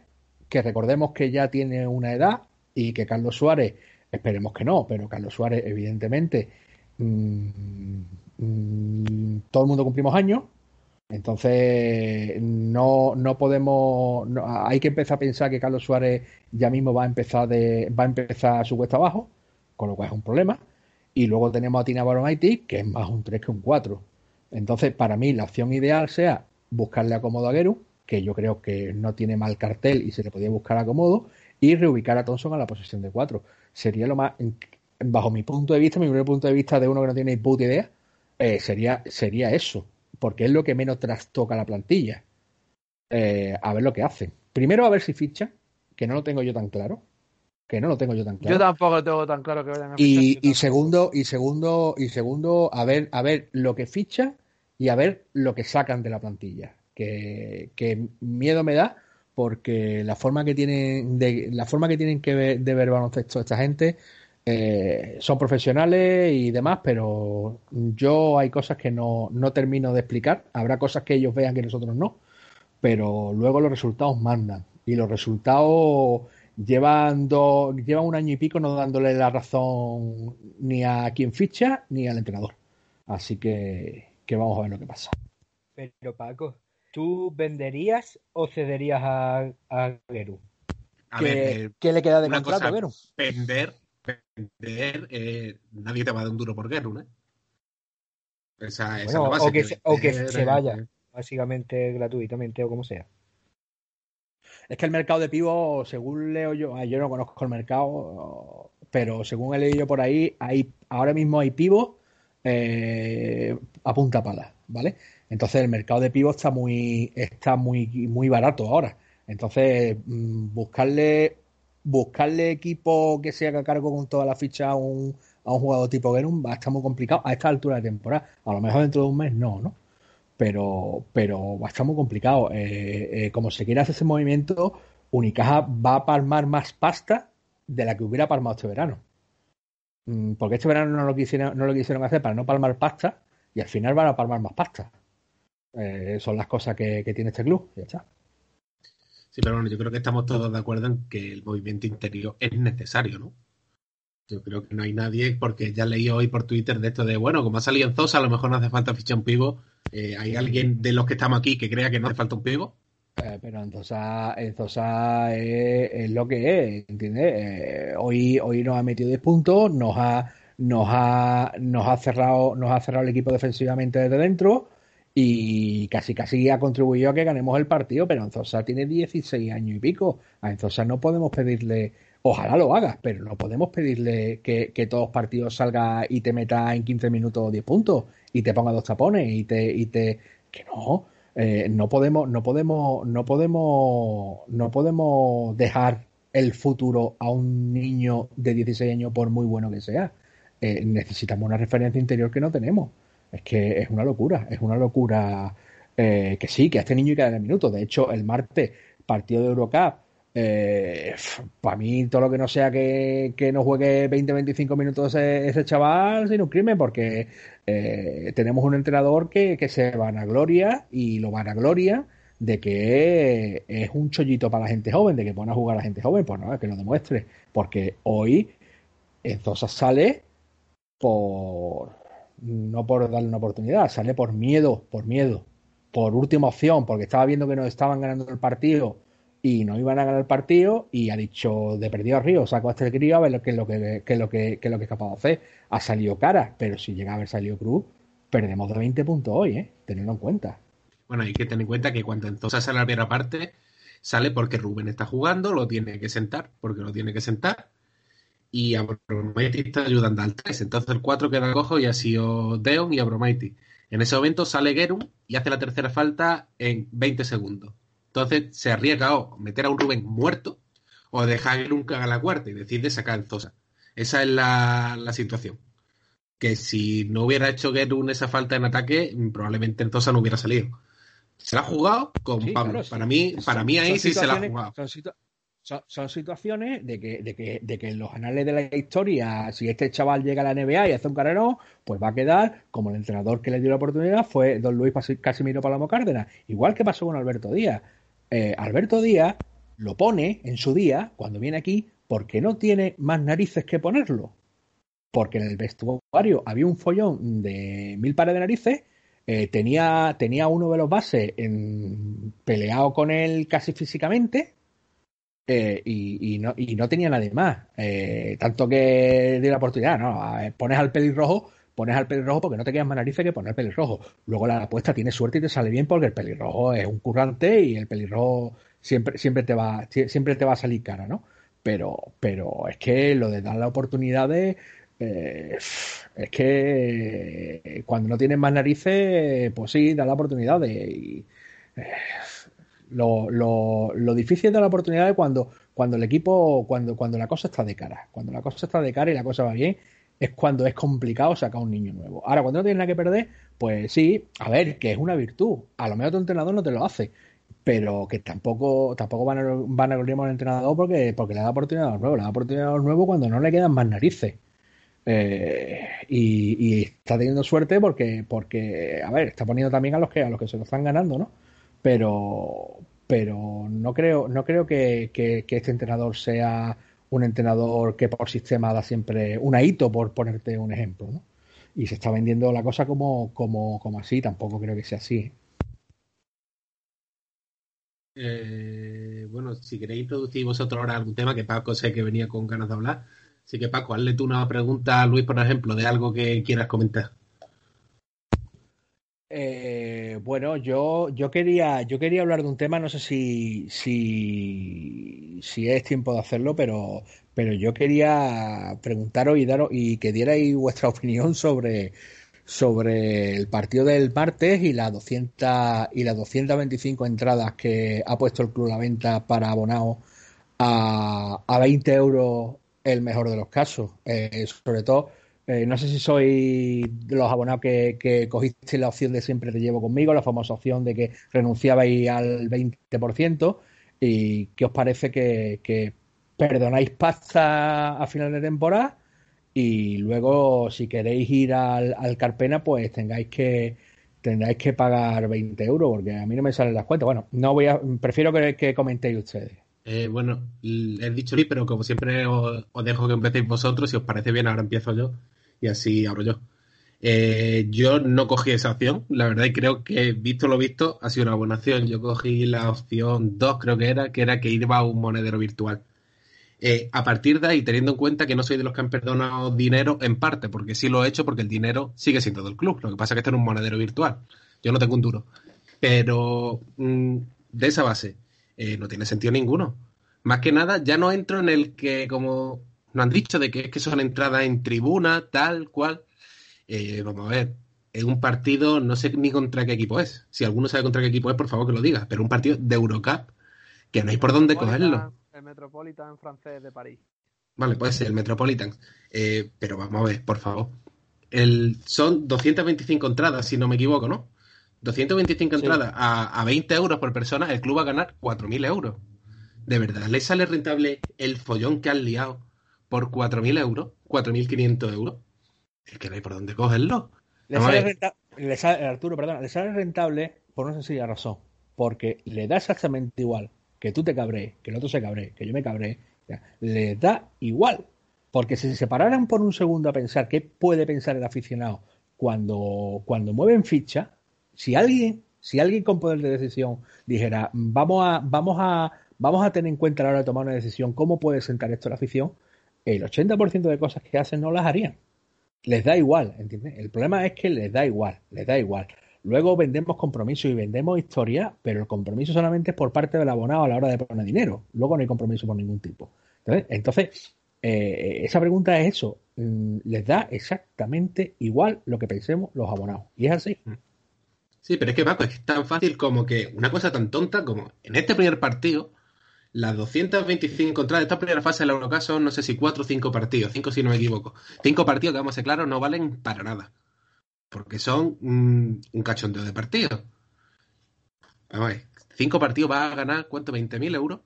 que recordemos que ya tiene una edad y que Carlos Suárez, esperemos que no, pero Carlos Suárez evidentemente mm, mm, todo el mundo cumplimos años, entonces no, no podemos, no- hay que empezar a pensar que Carlos Suárez ya mismo va a empezar de, va a empezar su cuesta abajo, con lo cual es un problema. Y luego tenemos a Tina Baromaiti, que es más un 3 que un 4. Entonces, para mí, la opción ideal sea buscarle acomodo a Geru, que yo creo que no tiene mal cartel y se le podía buscar acomodo, y reubicar a Thompson a la posición de 4. Sería lo más, bajo mi punto de vista, mi primer punto de vista de uno que no tiene ni puta idea, eh, sería, sería eso, porque es lo que menos trastoca la plantilla. Eh, a ver lo que hacen. Primero, a ver si fichan, que no lo tengo yo tan claro. Que no lo tengo yo tan claro. Yo tampoco lo tengo tan claro que vayan a Y, y segundo, y segundo, y segundo, a ver, a ver lo que ficha y a ver lo que sacan de la plantilla. Que, que miedo me da porque la forma que tienen de, la forma que tienen que ver, de ver baloncesto esta gente eh, son profesionales y demás, pero yo hay cosas que no, no termino de explicar. Habrá cosas que ellos vean que nosotros no, pero luego los resultados mandan. Y los resultados llevan, dos- llevan un año y pico no dándole la razón ni a quien ficha ni al entrenador. Así que, que vamos a ver lo que pasa. Pero Paco, ¿tú venderías o cederías a, a Geru? A ¿Qué, ver, eh, qué le queda de contrato, cosa- Vero? vender, vender, eh, nadie te va a dar un duro por Gerrun, ¿eh? Esa, esa es Bueno, la base, o que se- o que vender, se eh, vaya. Básicamente gratuitamente o como sea. Es que el mercado de pivo, según leo yo, yo no conozco el mercado, pero según he leído por ahí, hay ahora mismo hay pivos eh, a punta pala, ¿vale? Entonces el mercado de pivos está muy está muy muy barato ahora. Entonces mm, buscarle buscarle equipo que se haga cargo con toda la ficha a un, a un jugador tipo Gerum va a estar muy complicado a esta altura de temporada. A lo mejor dentro de un mes no, ¿no? pero, pero va a estar muy complicado. Eh, eh, como se quiera hacer ese movimiento, Unicaja va a palmar más pasta de la que hubiera palmado este verano. Mm, Porque este verano no lo quisieron, no lo quisieron hacer para no palmar pasta y al final van a palmar más pasta. Eh, son las cosas que, que tiene este club. Ya está. Sí, pero bueno, yo creo que estamos todos de acuerdo en que el movimiento interior es necesario, ¿no? Yo creo que no hay nadie, porque ya leí hoy por Twitter de esto de, bueno, como ha salido en Zosa, a lo mejor no hace falta fichar un pivo. Eh, ¿Hay alguien de los que estamos aquí que crea que no hace falta un pivo? Eh, pero entonces, entonces es, es lo que es, ¿entiendes? Eh, hoy, hoy nos ha metido 10 puntos, nos ha, nos ha, nos ha cerrado, nos ha cerrado el equipo defensivamente desde dentro y casi casi ha contribuido a que ganemos el partido, pero Enzosa tiene 16 años y pico. A Enzosa no podemos pedirle, ojalá lo hagas, pero no podemos pedirle que, todos los partidos salga y te meta en 15 minutos 10 puntos y te ponga dos tapones y te, y te que no. Eh, no podemos, no podemos, no podemos, no podemos dejar el futuro a un niño de 16 años por muy bueno que sea. Eh, necesitamos una referencia interior que no tenemos. Es que es una locura, es una locura eh, que sí, que a este niño hay que darle minutos. De hecho, el martes, partido de Eurocup, para mí todo lo que no sea que, que no juegue 20-25 minutos ese, chaval sin un crimen, porque eh, tenemos un entrenador que, que se vanagloria y lo vanagloria de que es un chollito para la gente joven, de que pone a jugar a la gente joven, pues no, que lo demuestre, porque hoy Enzosa sale por no por darle una oportunidad, sale por miedo, por miedo, por última opción, porque estaba viendo que nos estaban ganando el partido y no iban a ganar el partido y ha dicho de perdido a Río, saco a este crío a ver lo que, lo que, qué es lo que es capaz de hacer. Ha salido cara, pero si llega a haber salido cruz, perdemos de 20 puntos hoy, ¿eh? En cuenta. Bueno, hay que tener en cuenta que cuando entonces sale la primera parte, sale porque Rubén está jugando, lo tiene que sentar, porque lo tiene que sentar, y Abromaiti está ayudando al 3. Entonces el 4 queda cojo y ha sido Deon y Abromaiti. En ese momento sale Gerum y hace la tercera falta en 20 segundos. Entonces se arriesga o meter a un Rubén muerto o dejar a Gerum que haga la cuarta y decide sacar el Zosa. Esa es la, la, situación. Que si no hubiera hecho Gerum esa falta en ataque, probablemente el Zosa no hubiera salido. Se la ha jugado con sí, Pablo. Claro, para, sí. mí, para mí ahí sí se la ha jugado. Son, situ son, situaciones de que, de, que, de que en los anales de la historia, si este chaval llega a la NBA y hace un carrerón, pues va a quedar como el entrenador que le dio la oportunidad fue don Luis Casimiro Palamo Cárdenas. Igual que pasó con Alberto Díaz. Eh, Alberto Díaz lo pone en su día, cuando viene aquí, porque no tiene más narices que ponerlo. porque en el vestuario había un follón de mil pares de narices, eh, tenía, tenía uno de los bases en, peleado con él casi físicamente eh, y, y, no, y no tenía nadie más. Eh, tanto que dio la oportunidad, ¿no? Pones al pelirrojo, pones al pelirrojo porque no te quedas más narices que poner pelirrojo. Luego la apuesta tiene suerte y te sale bien porque el pelirrojo es un currante y el pelirrojo siempre, siempre, te, va, siempre te va a salir cara, ¿no? Pero, pero es que lo de dar la oportunidad eh, es que cuando no tienes más narices, pues sí, da la oportunidad de. Eh, lo, lo, lo, difícil de la oportunidad es cuando, cuando el equipo, cuando, cuando la cosa está de cara. Cuando la cosa está de cara y la cosa va bien, es cuando es complicado sacar un niño nuevo. Ahora, cuando no tienes nada que perder, pues sí, a ver, que es una virtud. A lo mejor tu entrenador no te lo hace, pero que tampoco, tampoco van a, van a al entrenador porque, porque le da oportunidad a los nuevos. Le da oportunidad a los nuevos cuando no le quedan más narices. Eh, y, está teniendo suerte porque, porque, a ver, está poniendo también a los que a los que se lo están ganando, ¿no? Pero, pero no creo, no creo que, este entrenador sea un entrenador que por sistema da siempre un hito, por ponerte un ejemplo, ¿no? Y se está vendiendo la cosa como, como, como así, tampoco creo que sea así. Eh, bueno, si queréis introducir vosotros ahora algún tema que Paco sé que venía con ganas de hablar, Así que Paco, hazle tú una pregunta a Luis, por ejemplo, de algo que quieras comentar. Eh, bueno, yo, yo quería yo quería hablar de un tema, no sé si, si, si es tiempo de hacerlo, pero, pero yo quería preguntaros y daros y que dierais vuestra opinión sobre, sobre el partido del martes y las 200 y las 225 entradas que ha puesto el club a la venta para abonados a, a 20 euros el mejor de los casos. Eh, sobre todo, eh, no sé si soy los abonados que, que cogiste la opción de siempre te llevo conmigo, la famosa opción de que renunciabais al 20% y qué os parece que, perdonáis pasta a final de temporada y luego si queréis ir al, al Carpena pues tengáis que tendráis que pagar 20 euros porque a mí no me salen las cuentas. Bueno, no voy a, prefiero que, que comentéis ustedes. Eh, bueno, he dicho pero como siempre os, dejo que empecéis vosotros. Si os parece bien, ahora empiezo yo y así abro yo. Eh, yo no cogí esa opción, la verdad, y creo que, visto lo visto, ha sido una buena opción. Yo cogí la opción 2, creo que era, que era que iba a un monedero virtual. Eh, a partir de ahí, teniendo en cuenta que no soy de los que han perdonado dinero, en parte, porque sí lo he hecho, porque el dinero sigue siendo del club. Lo que pasa es que está en un monedero virtual. Yo no tengo un duro. Pero mm, de esa base, eh, no tiene sentido ninguno. Más que nada, ya no entro en el que, como nos han dicho, de que es que son entradas en tribuna, tal cual. Eh, vamos a ver, es un partido, no sé ni contra qué equipo es. Si alguno sabe contra qué equipo es, por favor que lo diga. Pero un partido de Eurocup, que no hay por dónde cogerlo. El Metropolitan francés de París. Vale, puede ser el Metropolitan. Eh, pero vamos a ver, por favor. El, son 225 entradas, si no me equivoco, ¿no? 225 entradas a, a, 20 euros por persona, el club va a ganar 4.000 euros. ¿De verdad le sale rentable el follón que han liado por 4.000 euros? 4.500 euros. Es que no hay por dónde cogerlo. Le sale, rentable, Arturo, perdona, le sale rentable por una sencilla razón. Porque le da exactamente igual que tú te cabres, que el otro se cabre, que yo me cabré. Le da igual. Porque si se separaran por un segundo a pensar qué puede pensar el aficionado cuando, cuando mueven ficha, si alguien, si alguien con poder de decisión dijera, vamos a, vamos a, vamos a tener en cuenta a la hora de tomar una decisión cómo puede sentar esto la afición, el 80% de cosas que hacen no las harían. Les da igual, ¿entiendes? El problema es que les da igual, les da igual. Luego vendemos compromiso y vendemos historia, pero el compromiso solamente es por parte del abonado a la hora de poner dinero. Luego no hay compromiso por ningún tipo. Entonces, entonces eh, esa pregunta es eso. Mm, les da exactamente igual lo que pensemos los abonados. Y es así. Mm. Sí, pero es que Paco, es tan fácil como que una cosa tan tonta como en este primer partido, las 225 entradas de esta primera fase del Eurocup son no sé si cuatro o cinco partidos, cinco si no me equivoco. Cinco partidos que vamos a ser claros no valen para nada. Porque son un cachondeo de partidos. Vamos a ver, cinco partidos va a ganar, ¿cuánto? ¿20.000 euros?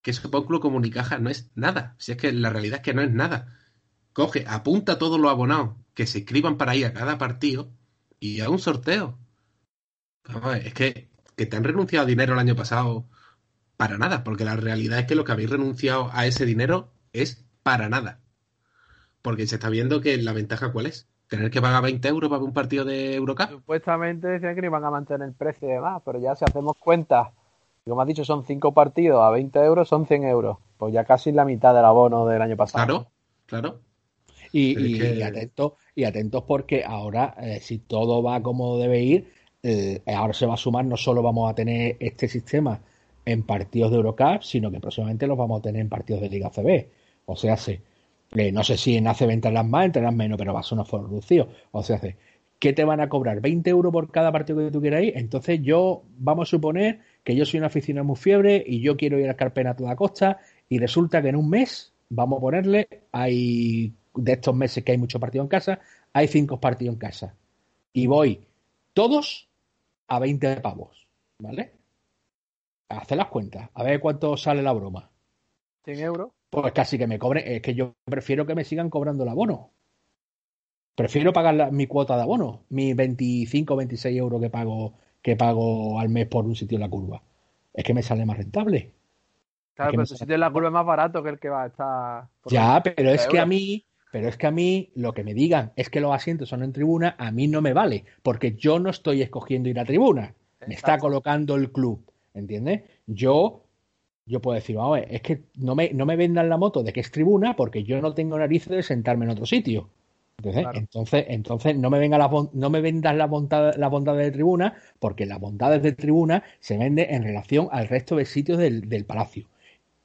Que eso para un club como Unicaja no es nada. Si es que la realidad es que no es nada. Coge, apunta a todos los abonados que se inscriban para ir a cada partido y a un sorteo es que, te han renunciado dinero el año pasado para nada, porque la realidad es que lo que habéis renunciado a ese dinero es para nada. porque se está viendo que la ventaja cuál es. Tener que pagar 20 euros para un partido de Eurocup. Supuestamente decían que no iban a mantener el precio y demás, pero ya si hacemos cuenta, como has dicho, son 5 partidos a 20 euros, son 100 euros. Pues ya casi la mitad del abono del año pasado. Claro, claro. Y, Pero es y- que- y atentos, y atentos porque ahora, eh, si todo va como debe ir, eh, ahora se va a sumar, no solo vamos a tener este sistema en partidos de Eurocup, sino que próximamente los vamos a tener en partidos de Liga CB. O sea, se, eh, no sé si en ACB entrarán más, entrarán menos, pero va a ser un aforo reducido. O sea, se, ¿qué te van a cobrar? ¿20 euros por cada partido que tú quieras ir? Entonces yo, vamos a suponer que yo soy una aficionado muy fiebre y yo quiero ir al Carpena a toda costa y resulta que en un mes, vamos a ponerle, hay de estos meses que hay muchos partidos en casa, hay cinco partidos en casa. Y voy todos a 20 pavos, ¿vale? Hacer las cuentas, a ver cuánto sale la broma. 100 euros. Pues casi que me cobren, es que yo prefiero que me sigan cobrando el abono. Prefiero pagar la- mi cuota de abono, mis 25 o 26 euros que pago, que pago al mes por un sitio en la curva. Es que me sale más rentable. Claro, que pero tu sitio en la curva es más barato que el que va a estar. Ya, pero es que a mí, pero es que a mí lo que me digan es que los asientos son en tribuna, a mí no me vale, porque yo no estoy escogiendo ir a tribuna. Me está colocando el club, ¿entiendes? Yo, yo puedo decir, vamos a ver, es que no me, no me vendan la moto de que es tribuna porque yo no tengo narices de sentarme en otro sitio. Claro. Entonces, entonces no me venga la, no me vendas la bondad, la bondades de tribuna, porque las bondades de tribuna se venden en relación al resto de sitios del, del palacio.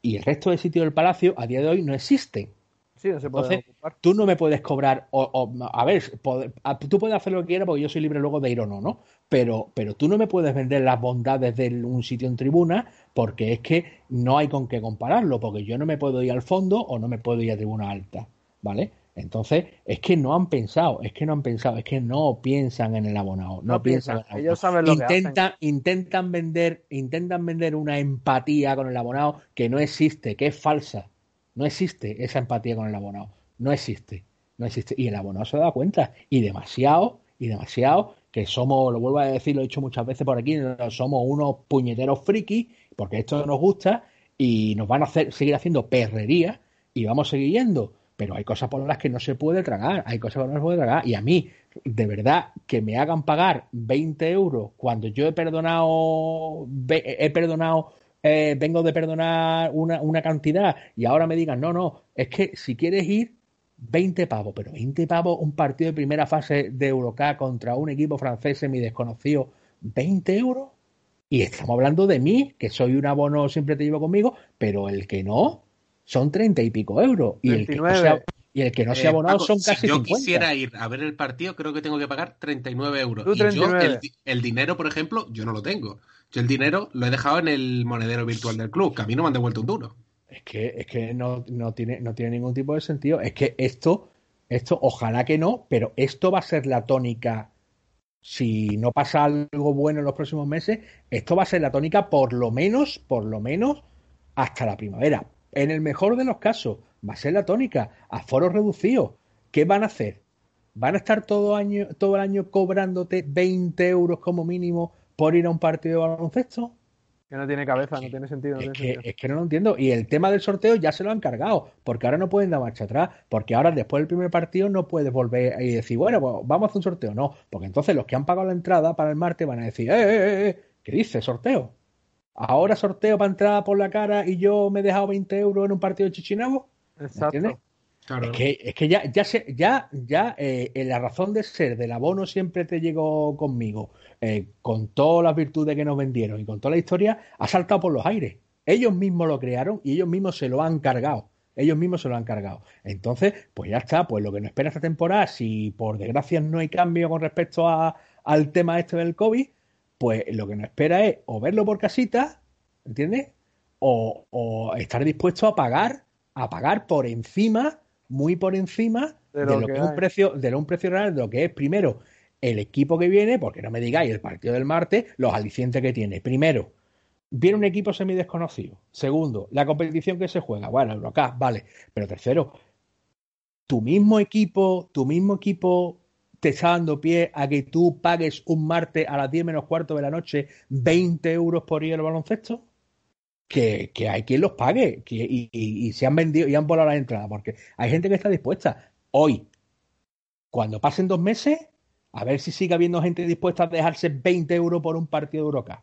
Y el resto de sitios del palacio a día de hoy no existen. Sí, no se puede Entonces, ocupar. Tú no me puedes cobrar, o, o- a ver, pod- a- tú puedes hacer lo que quieras porque yo soy libre luego de ir o no, ¿no? Pero, pero tú no me puedes vender las bondades de un sitio en tribuna porque es que no hay con qué compararlo, porque yo no me puedo ir al fondo o no me puedo ir a tribuna alta, ¿vale? Entonces, es que no han pensado, es que no han pensado, es que no piensan en el abonado, no, No piensan, piensan, en el ellos saben lo que intentan, intentan vender, intentan vender una empatía con el abonado que no existe, que es falsa. No existe esa empatía con el abonado. No existe. No existe. Y el abonado se da cuenta. Y demasiado, y demasiado, que somos, lo vuelvo a decir, lo he dicho muchas veces por aquí, somos unos puñeteros frikis, porque esto nos gusta, y nos van a hacer, seguir haciendo perrería, y vamos a seguir yendo. Pero hay cosas por las que no se puede tragar, hay cosas por las que no se puede tragar. Y a mí, de verdad, que me hagan pagar 20 euros cuando yo he perdonado, he perdonado eh, vengo de perdonar una, una cantidad y ahora me digan, no, no, es que si quieres ir, 20 pavos, pero 20 pavos un partido de primera fase de Eurocup contra un equipo francés semi desconocido, 20 euros. Y estamos hablando de mí, que soy un abono, siempre te llevo conmigo, pero el que no, son 30 y pico euros. Y el que no 29. sea, y el que no sea Eh, abonado Paco, son casi si yo 50. quisiera ir a ver el partido, creo que tengo que pagar 39 euros. Tú, Y yo 39. el, el dinero, por ejemplo, yo no lo tengo. Yo el dinero lo he dejado en el monedero virtual del club, que a mí no me han devuelto un duro. Es que, es que no, no tiene, no tiene ningún tipo de sentido. Es que esto, esto, ojalá que no, pero esto va a ser la tónica. Si no pasa algo bueno en los próximos meses, esto va a ser la tónica por lo menos, por lo menos, hasta la primavera. En el mejor de los casos, va a ser la tónica, a foros reducidos. ¿Qué van a hacer? ¿Van a estar todo, año, todo el año cobrándote 20 euros como mínimo por ir a un partido de baloncesto? Que no tiene cabeza, no tiene sentido. No Es tiene que, sentido. es que no lo entiendo. Y el tema del sorteo ya se lo han cargado, porque ahora no pueden dar marcha atrás, porque ahora después del primer partido no puedes volver y decir, bueno, pues vamos a hacer un sorteo. No, porque entonces los que han pagado la entrada para el martes van a decir, eh, eh, eh, eh, ¿qué dice sorteo? Ahora sorteo para entrada por la cara y yo me he dejado 20 euros en un partido de Chichinabo. Exacto. ¿Entiendes? Es que, es que ya, ya, se- ya, ya eh, la razón de ser del abono siempre te llegó conmigo, eh, con todas las virtudes que nos vendieron y con toda la historia, ha saltado por los aires. Ellos mismos lo crearon y ellos mismos se lo han cargado. Ellos mismos se lo han cargado. Entonces, pues ya está, pues lo que nos espera esta temporada, si por desgracia no hay cambio con respecto a- al tema este del COVID, pues lo que nos espera es o verlo por casita, ¿entiendes? O, o estar dispuesto a pagar, a pagar por encima, muy por encima De de, lo que que es un precio, de lo- un precio real, de lo que es primero el equipo que viene, porque no me digáis el partido del martes, los alicientes que tiene. Primero, viene un equipo semi desconocido. Segundo, la competición que se juega. Bueno, Eurocup, vale. Pero tercero, tu mismo equipo, tu mismo equipo te está dando pie a que tú pagues un martes a las 10 menos cuarto de la noche 20 euros por ir al baloncesto. Que, que hay quien los pague que, y, y- y se han vendido y han volado las entradas, porque hay gente que está dispuesta. hoy. Cuando pasen dos meses, a ver si sigue habiendo gente dispuesta a dejarse 20 euros por un partido de Eurocup.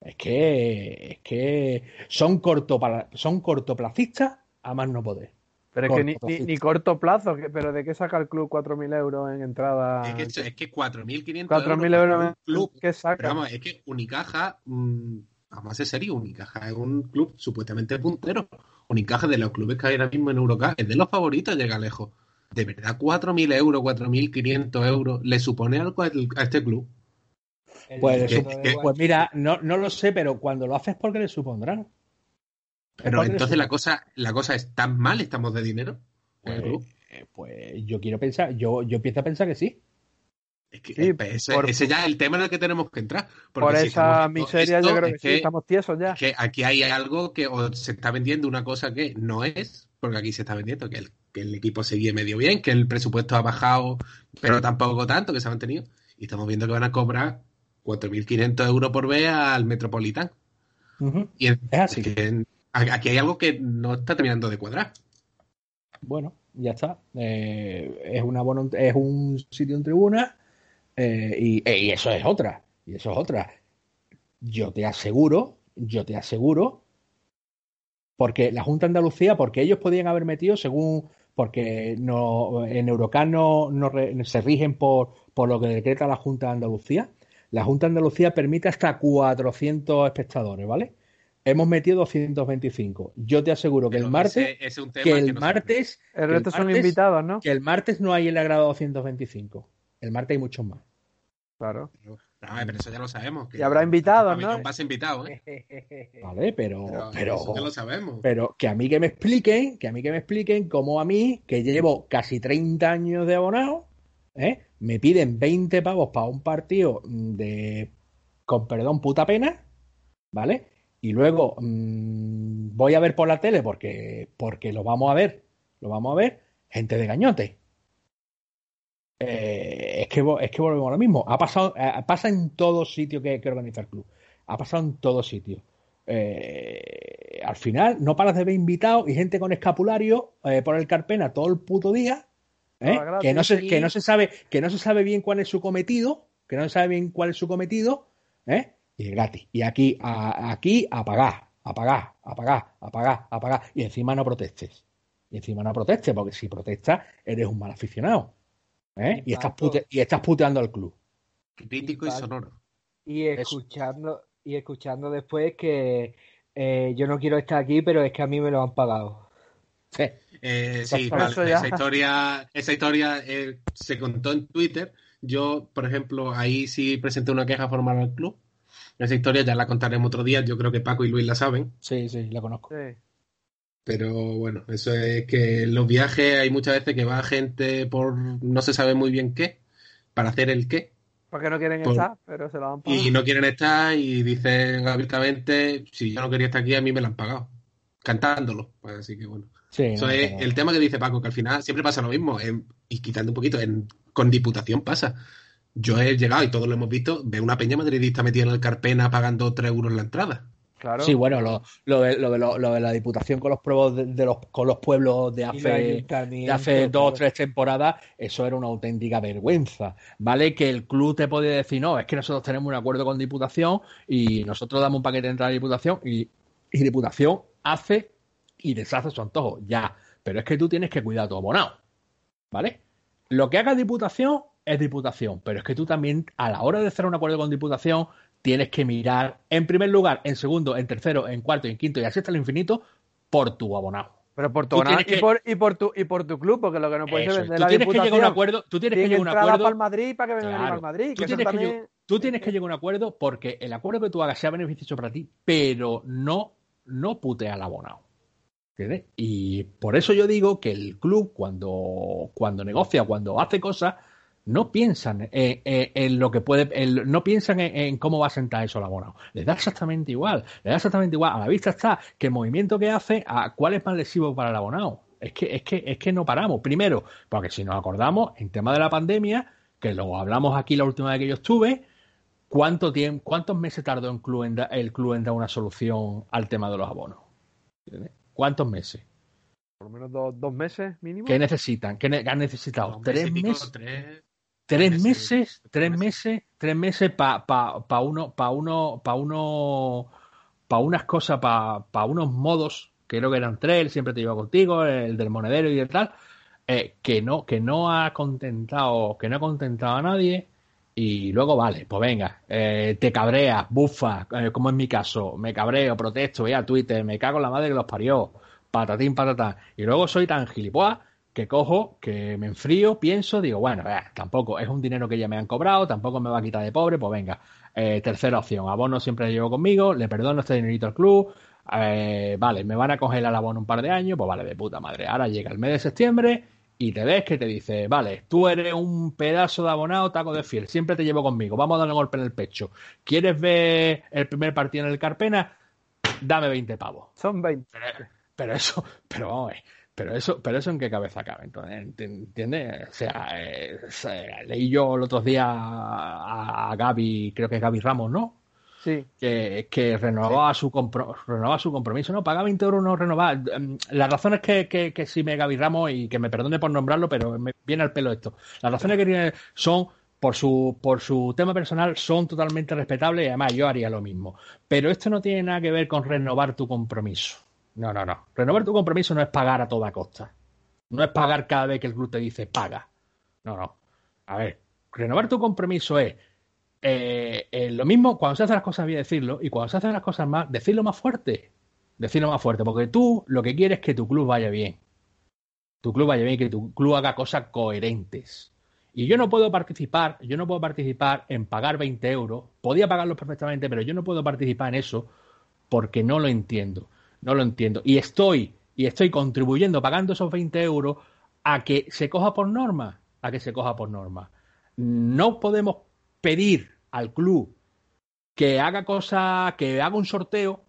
Es que, es que son, cortopla- son cortoplacistas a más no poder. Pero es que ni, Corto, ni, ni corto plazo, pero ¿de qué saca el club 4.000 euros en entrada? Es que, es que 4.500 4.000 euros euros en un club. ¿Qué Pero saca? vamos, es que Unicaja, mm, vamos a ser serios, Unicaja es un club supuestamente puntero. Unicaja de los clubes que hay ahora mismo en Eurocup es de los favoritos, llega lejos. De verdad, 4.000 euros, 4.500 euros, ¿le supone algo a este club? Pues, que- Pues mira, no, no lo sé, pero cuando lo haces porque le supondrán. Pero entonces la cosa, la cosa es, ¿tan mal estamos de dinero? ¿O el Pues, eh, pues yo quiero pensar, yo, yo empiezo a pensar que sí. Es que Sí, eh, ese, por- ese ya es el tema en el que tenemos que entrar. Por si esa miseria esto, yo creo es que, sí, estamos tiesos ya. que aquí hay algo que o se está vendiendo una cosa que no es, porque aquí se está vendiendo que el, que el equipo sigue medio bien, que el presupuesto ha bajado, pero tampoco tanto, que se ha mantenido. Y estamos viendo que van a cobrar 4.500 euros por vez al Metropolitan. Ujú. Y en- Es así. es que aquí hay algo que no está terminando de cuadrar. Bueno, ya está. Eh, es, una es un sitio en tribuna eh, y, eh, y eso es otra. Y eso es otra. Yo te aseguro, yo te aseguro, porque la Junta de Andalucía, porque ellos podían haber metido según, porque no, en Eurocan no, no re- se rigen por, por lo que decreta la Junta de Andalucía. La Junta de Andalucía permite hasta 400 espectadores, ¿vale? Hemos metido 225. Yo te aseguro que el martes, ese- ese es un tema que que el no martes El el resto son martes- invitados, ¿no? que el martes no hay el agrado 225. El martes hay muchos más. Claro. Pero, eso ya lo sabemos. que Y habrá invitados, ¿no? Va a ser invitado, ¿eh? ¿Vale? Pero, Pero, pero, eso ya lo sabemos. pero que a mí que me expliquen, que a mí que me expliquen cómo a mí, que llevo casi 30 años de abonado, ¿eh? me piden 20 pavos para un partido de, con perdón, puta pena, ¿vale? Y luego mm, voy a ver por la tele porque, porque lo vamos a ver, lo vamos a ver, gente de gañote. Eh, es, que, es que volvemos a lo mismo. Ha pasado, eh, pasa en todos sitios que, que organiza el club. Ha pasado en todos sitios. Eh, al final no paras de ver invitados y gente con escapulario eh, por el Carpena todo el puto día. Todo. Que, no se, que no se sabe, que no se sabe bien cuál es su cometido, que no se sabe bien cuál es su cometido, ¿eh? y es gratis. Y aquí, a, aquí a pagar, a pagar, a pagar, a pagar, a pagar. Y encima no protestes. Y encima no protestes, porque si protestas, eres un mal aficionado. ¿Eh? Y, estás pute- y estás puteando al club. Crítico y sonoro. Y escuchando, y escuchando después que eh, yo no quiero estar aquí, pero es que a mí me lo han pagado. Sí. Eh, sí, Por vale, esa historia, esa historia eh, se contó en Twitter. Yo, por ejemplo, ahí sí presenté una queja formal al club. Esa historia ya la contaremos otro día. Yo creo que Paco y Luis la saben. Sí, sí, la conozco. Sí. Pero bueno, eso es que en los viajes hay muchas veces que va gente por no se sabe muy bien qué, para hacer el qué, Porque no quieren Por- estar, pero se lo han pagado. y no quieren estar y dicen abiertamente, si yo no quería estar aquí, a mí me lo han pagado, cantándolo. Pues así que bueno. Sí, Eso no, es el tema que dice Paco, que al final siempre pasa lo mismo, en- y quitando un poquito, en- con diputación pasa. Yo he llegado, y todos lo hemos visto, veo una peña madridista metida en el Carpena pagando 3 euros la entrada. Claro. Sí, bueno, lo, lo de, lo, de, lo, lo de la diputación con los pueblos de, de los, con los pueblos de hace, de hace dos o tres temporadas, eso era una auténtica vergüenza. ¿Vale? Que el club te podía decir, no, es que nosotros tenemos un acuerdo con Diputación y nosotros damos un paquete de entrada a Diputación y, y Diputación hace y deshace su antojo. Ya. Pero es que tú tienes que cuidar a tu abonado. ¿Vale? Lo que haga Diputación es Diputación, pero es que tú también, a la hora de hacer un acuerdo con Diputación, tienes que mirar, en primer lugar, en segundo, en tercero, en cuarto en quinto y así hasta el infinito, por tu abonado. Pero por tu abonado y, que- por, y, por tu, y por tu club, porque lo que no puede Eso ser es. vender la tienes que llegar a un acuerdo, tú tienes que llegar a un acuerdo. para el Madrid para que vengan Claro. al Madrid. Tú Que eso tienes que, también... lleg- tú tienes que llegar a un acuerdo porque el acuerdo que tú hagas sea beneficioso para ti, pero no, no putea al abonado. ¿Entiendes? Y por eso yo digo que el club, cuando, cuando negocia, cuando hace cosas, no piensan en, en- en lo que puede, en- no piensan en, en cómo va a sentar eso al abonado. Les da exactamente igual, les da exactamente igual. A la vista está que el movimiento que hace, a cuál es más lesivo para el abonado. Es que, es que, es que no paramos. Primero, porque si nos acordamos, en tema de la pandemia, que lo hablamos aquí la última vez que yo estuve, ¿cuánto tiempo, cuántos meses tardó el club en, da- el club en dar una solución al tema de los abonos? ¿Cuántos meses? Por lo menos dos, dos meses mínimo. ¿Qué necesitan? ¿Qué ne- han necesitado? ¿Tres pico, meses? tres- tres meses, tres meses. tres meses para pa, pa uno, para uno, para uno, para unas cosas, para pa unos modos, que creo que eran tres, el siempre te llevo contigo, el del monedero y el tal, eh, que no, que no ha contentado, que no ha contentado a nadie. Y luego, vale, pues venga, eh, te cabreas, bufa, eh, como en mi caso, me cabreo, protesto, voy a Twitter, me cago en la madre que los parió, patatín, patatán. Y luego soy tan gilipollas que cojo, que me enfrío, pienso, digo, bueno, eh, tampoco es un dinero que ya me han cobrado, tampoco me va a quitar de pobre, pues venga. Eh, tercera opción, abono siempre lo llevo conmigo, le perdono este dinerito al club, eh, vale, me van a congelar el abono un par de años, pues vale, de puta madre. Ahora llega el mes de septiembre y te ves que te dice, vale, tú eres un pedazo de abonado taco de fiel, siempre te llevo conmigo, vamos a darle un golpe en el pecho. ¿Quieres ver el primer partido en el Carpena? Dame 20 pavos. Son 20. Pero, pero eso, pero vamos a ver, pero eso, pero eso en qué cabeza cabe, entonces, ent- ¿entiendes? O sea, eh, leí yo el otro día a, a Gaby, creo que es Gaby Ramos, ¿no? Sí. Que, que renovaba su compro- renovaba su compromiso, no, paga 20 euros, no renovaba. Em, La razón es que, que, que sí me Gaby Ramos y que me perdone por nombrarlo, pero me viene al pelo esto. Las razones que tiene son por su, por su tema personal son totalmente respetables y además yo haría lo mismo. Pero esto no tiene nada que ver con renovar tu compromiso. No, no, no. Renovar tu compromiso no es pagar a toda costa. No es pagar cada vez que el club te dice paga. No, no. A ver, renovar tu compromiso es eh, eh, lo mismo cuando se hacen las cosas bien decirlo y cuando se hacen las cosas más, decirlo más fuerte. Decirlo más fuerte, porque tú lo que quieres es que tu club vaya bien. Tu club vaya bien, que tu club haga cosas coherentes. Y yo no puedo participar, yo no puedo participar en pagar 20 euros. Podía pagarlos perfectamente, pero yo no puedo participar en eso porque no lo entiendo. No lo entiendo. Y estoy, y estoy contribuyendo pagando esos 20 euros a que se coja por norma. A que se coja por norma. No podemos pedir al club que haga cosas, que haga un sorteo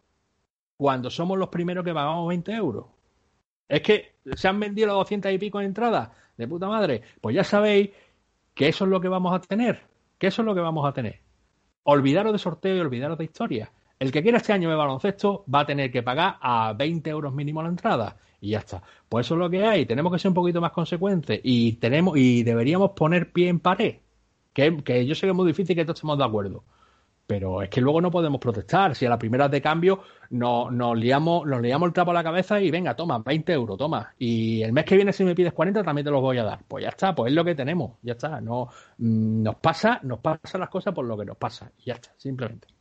cuando somos los primeros que pagamos 20 euros. Es que se han vendido los 200 y pico de entradas, de puta madre. Pues ya sabéis que eso es lo que vamos a tener. Que eso es lo que vamos a tener. Olvidaros de sorteo y olvidaros de historia. El que quiera este año de baloncesto va a tener que pagar a 20 euros mínimo la entrada. Y ya está. Pues eso es lo que hay. Tenemos que ser un poquito más consecuentes. Y tenemos, y deberíamos poner pie en pared. Que, que yo sé que es muy difícil que todos estemos de acuerdo. Pero es que luego no podemos protestar. Si a las primeras de cambio nos, nos, liamos, nos liamos el trapo a la cabeza y venga, toma, 20 euros, toma. Y el mes que viene, si me pides 40, también te los voy a dar. Pues ya está, pues es lo que tenemos. Ya está. No, mm, nos pasa, nos pasan las cosas por lo que nos pasa. Y ya está, simplemente.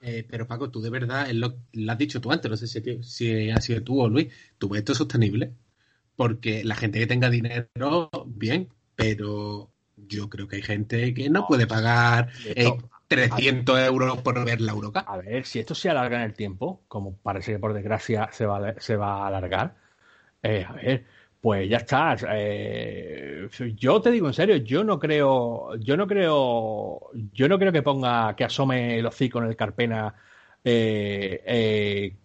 Eh, pero Paco, tú de verdad, lo, lo, has dicho tú antes, no sé si, si ha sido tú o Luis, ¿tú ves esto sostenible? Porque la gente que tenga dinero, bien, pero yo creo que hay gente que no puede pagar eh, 300 euros por ver la Eurocup. A ver, si esto se alarga en el tiempo, como parece que por desgracia se va, se va a alargar, eh, a ver, pues ya está. Eh, yo te digo en serio, yo no creo, yo no creo, yo no creo que ponga, que asome el hocico en el Carpena eh, eh,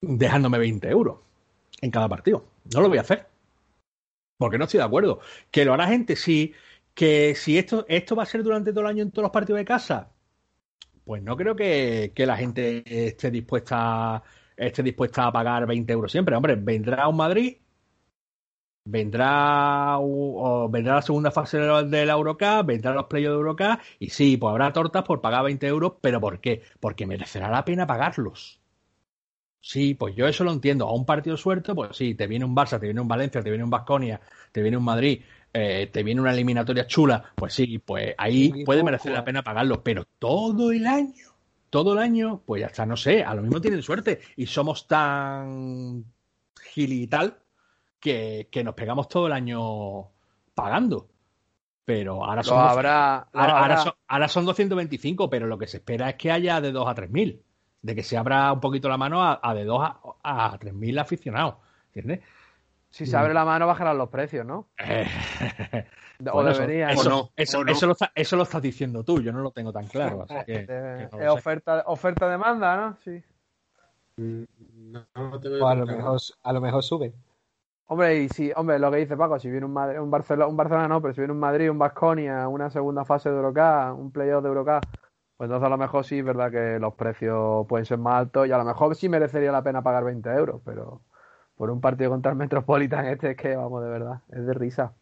dejándome 20 euros en cada partido. No lo voy a hacer. Porque no estoy de acuerdo. Que lo hará gente, sí. Que si esto, esto va a ser durante todo el año en todos los partidos de casa, pues no creo que, que la gente esté dispuesta, esté dispuesta a pagar 20 euros siempre. Hombre, vendrá un Madrid, vendrá, o vendrá la segunda fase de la Eurocup, vendrán los playoffs de Eurocup, y sí, pues habrá tortas por pagar 20 euros, pero ¿por qué? Porque merecerá la pena pagarlos. Sí, pues yo eso lo entiendo. A un partido suelto, pues sí, te viene un Barça, te viene un Valencia, te viene un Vasconia, te viene un Madrid, eh, te viene una eliminatoria chula, pues sí, pues ahí puede merecer la pena pagarlo, pero todo el año, todo el año, pues ya está, no sé, a lo mismo tienen suerte y somos tan gili y tal que, que nos pegamos todo el año pagando. Pero ahora son, habrá, ahora, ahora, son, ahora son 225, pero lo que se espera es que haya de 2 a 3 mil de que se abra un poquito la mano a, a de 2 a, a 3.000 aficionados. ¿Entiendes? Si se abre la mano, bajarán los precios, ¿no? Eh, o bueno, debería. Eso, no, eso, no. eso, lo está, eso, lo estás diciendo tú, yo no lo tengo tan claro. Así que, que no es oferta, oferta demanda, ¿no? Sí. No, no o a, lo mejor, a lo mejor sube. Hombre, y si, hombre, lo que dice Paco, si viene un, un Barcelona, un Barcelona no, pero si viene un Madrid, un Vasconia, una segunda fase de Eurocup, un playoff de Eurocup, pues entonces a lo mejor sí es verdad que los precios pueden ser más altos y a lo mejor sí merecería la pena pagar 20 euros, pero, por un partido contra el Metropolitan este es que, vamos, de verdad, es de risa.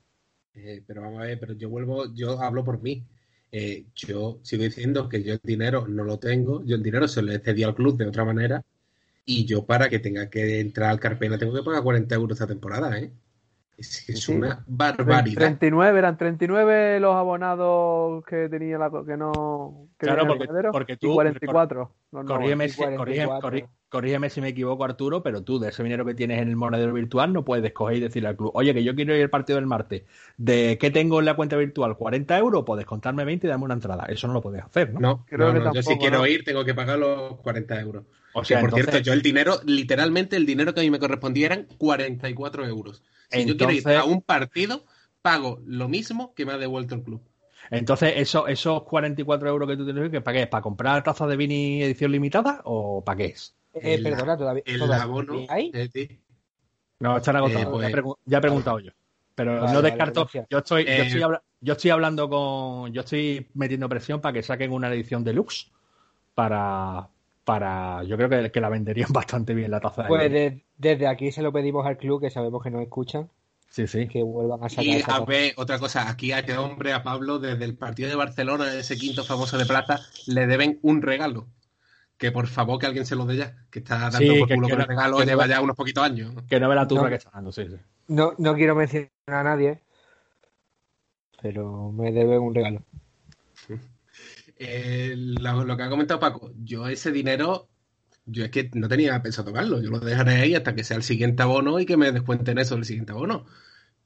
Eh, pero vamos a ver, pero yo vuelvo, yo hablo por mí. Eh, yo sigo diciendo que yo el dinero no lo tengo, yo el dinero se lo he cedido al club de otra manera y yo para que tenga que entrar al Carpena tengo que pagar 40 euros esta temporada, ¿eh? Es, es Sí. una barbaridad. 39, eran 39 los abonados que tenía la que no que Claro, el porque- porque y tú- 44 los nuevos. Corrígeme, y si, corrígeme- 44. corrí- corrígeme si me equivoco, Arturo, pero tú de ese dinero que tienes en el monedero virtual no puedes coger y decirle al club, oye, que yo quiero ir al partido del martes. ¿De qué tengo en la cuenta virtual? ¿40 euros? Puedes contarme 20 y darme una entrada. Eso no lo puedes hacer, ¿no? No, Creo no, que no, yo si tampoco, quiero ¿no? ir tengo que pagar los 40 euros. O Que sea, por entonces, cierto, yo el dinero, literalmente el dinero que a mí me correspondía eran 44 euros. Si yo quiero ir Entonces- a un partido, pago lo mismo que me ha devuelto el club. entonces eso, esos 44 euros que tú tienes, que ¿para qué? ¿Para comprar tazas de Vini edición limitada o para qué es? Eh, El- perdona, todavía. El todavía abono. ¿Hay? eh. No, están agotados. Eh, pues- ya, ya he preguntado yo. Pero Vale, no vale, descarto. gracias. yo, estoy, yo, Eh, estoy yo estoy hablando con. Yo estoy metiendo presión para que saquen una edición deluxe. Para. Para yo creo que, que la venderían bastante bien la taza de Pues de- desde aquí se lo pedimos al club, que sabemos que nos escuchan, Sí, sí. que vuelvan a sacar Y esa a ver, otra cosa, aquí a este hombre, a Pablo, desde el partido de Barcelona, ese quinto famoso de plata, le deben un regalo. Que por favor que alguien se lo dé ya, que está dando Sí, por que- culo que con no- el regalo, que no lleva va- ya unos poquitos años. Que no ve la turra No. que está dando, sí, sí. No, no quiero mencionar a nadie, pero me deben un regalo. Eh, lo, lo que ha comentado Paco, yo ese dinero, yo es que no tenía pensado tocarlo, yo lo dejaré ahí hasta que sea el siguiente abono y que me descuenten eso del siguiente abono.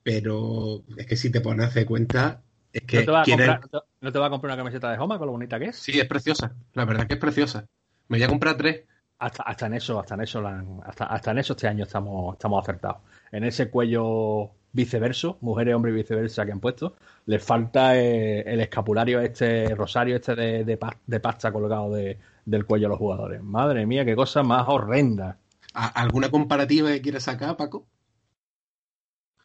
Pero es que si te pones a hacer cuenta, es que ¿No, te va a comprar, no te- no te va a comprar una camiseta de Homa con lo bonita que es? Sí, es preciosa, la verdad que es preciosa. Me voy a comprar tres. Hasta, hasta en eso, hasta en eso, hasta, hasta en eso este año estamos, estamos acertados. En ese cuello viceverso, mujeres, hombres y viceversa que han puesto, les falta eh, el escapulario este, rosario este de, de, pa- de pasta colgado de- del cuello de los jugadores. Madre mía, qué cosa más horrenda. ¿A- ¿Alguna comparativa que quieres sacar, Paco?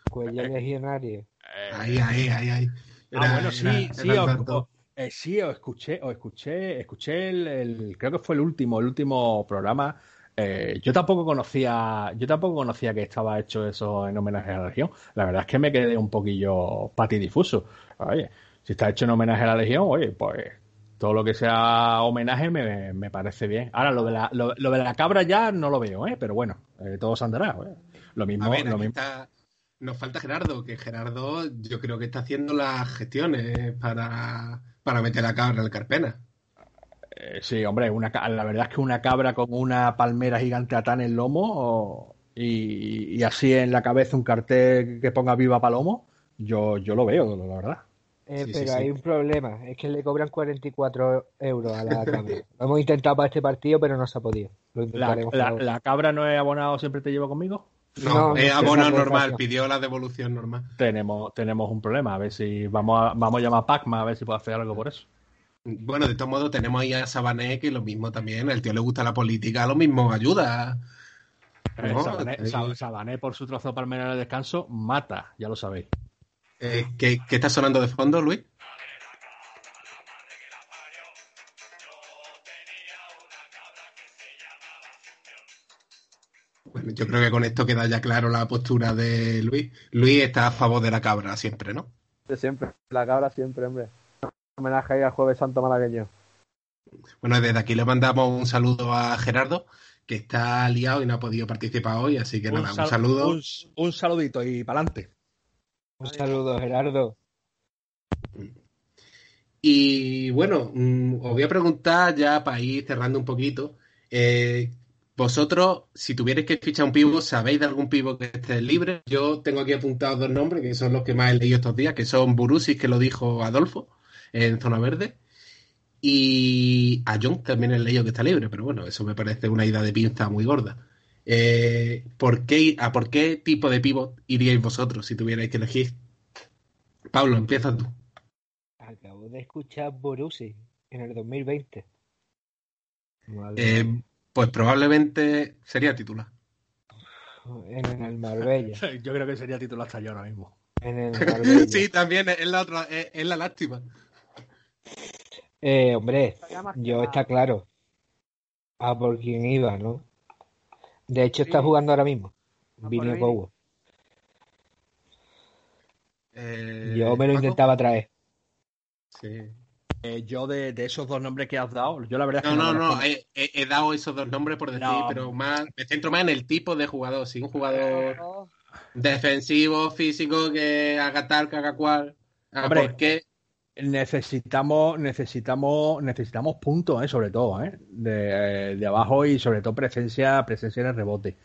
Cuello legionario. Ahí, ahí, ahí, ahí. ah, Era- bueno, sí, era- sí, era os- eh, sí, os escuché, os escuché, escuché el, el- creo que fue el último, el último programa. Eh, yo tampoco conocía, yo tampoco conocía que estaba hecho eso en homenaje a la Legión. La verdad es que me quedé un poquillo patidifuso. Oye, si está hecho en homenaje a la Legión, oye, pues todo lo que sea homenaje me, me parece bien. Ahora, lo de, la, lo, lo de la cabra ya no lo veo, ¿eh? pero bueno, eh, todo se andará. ¿eh? Lo mismo, A ver, lo aquí mismo. está- nos falta Gerardo, que Gerardo yo creo que está haciendo las gestiones para, para meter a cabra al Carpena. Eh, sí, hombre, una, la verdad es que una cabra con una palmera gigante atá en el lomo o- y, y así en la cabeza un cartel que ponga Viva Palomo, yo, yo lo veo, la verdad. Eh, Sí, pero sí. hay un problema, es que le cobran 44 euros a la cabra. Lo hemos intentado para este partido, pero no se ha podido. Lo La, la- cabra no es abonado, siempre te llevo conmigo. No, No, es esa normal, pidió la devolución normal. Tenemos, tenemos un problema, a ver si vamos a, vamos a llamar a Pacma a ver si puede hacer algo por eso. Bueno, de todos modos tenemos ahí a Sabané, que lo mismo también, al tío le gusta la política, lo mismo ayuda. Eh, No, Sabané, Sa- Sabané, por su trozo de palmera en el descanso, mata, ya lo sabéis. Eh, ¿qué, qué está sonando de fondo, Luis? Bueno, yo creo que con esto queda ya claro la postura de Luis. Luis está a favor de la cabra siempre, ¿no? De siempre, la cabra siempre, hombre. Homenaje ahí al Jueves Santo malagueño. Bueno, desde aquí le mandamos un saludo a Gerardo, que está liado y no ha podido participar hoy, así que nada, un, sal- saludo. Un, un saludito y para adelante. Un saludo, Gerardo. Y bueno, mm, os voy a preguntar ya para ir cerrando un poquito. eh, vosotros, si tuvierais que fichar un pivo, ¿sabéis de algún pivo que esté libre? Yo tengo aquí apuntados dos nombres, que son los que más he leído estos días, que son Burusis, que lo dijo Adolfo en Zona Verde, y a John también he leído que está libre, pero bueno, eso me parece una idea de pinza muy gorda. Eh, ¿por qué, ¿A por qué tipo de pivo iríais vosotros si tuvierais que elegir? Pablo, empieza tú. Acabo de escuchar Borussia en el 2020. Madre Eh, pues probablemente sería titular. En el Marbella. Yo creo que sería titular hasta yo ahora mismo. En el Marbella. Sí, también es la otra, es, es la lástima. Eh, hombre, yo está claro. A por quién iba, ¿no? De hecho, está jugando ahora mismo. Vini Gowo. Eh, Yo me lo Paco. intentaba traer. Sí. Eh, yo de, de esos dos nombres que has dado, yo la verdad es No, que no, no, conozco- he, he- he dado esos dos nombres por decir, No. pero más me centro más en el tipo de jugador. Si un jugador defensivo, físico, que haga tal, que haga cual. Ah, Hombre. ¿Por qué? Necesitamos necesitamos necesitamos puntos eh, sobre todo eh, de, eh, de abajo y sobre todo presencia presencia en el rebote.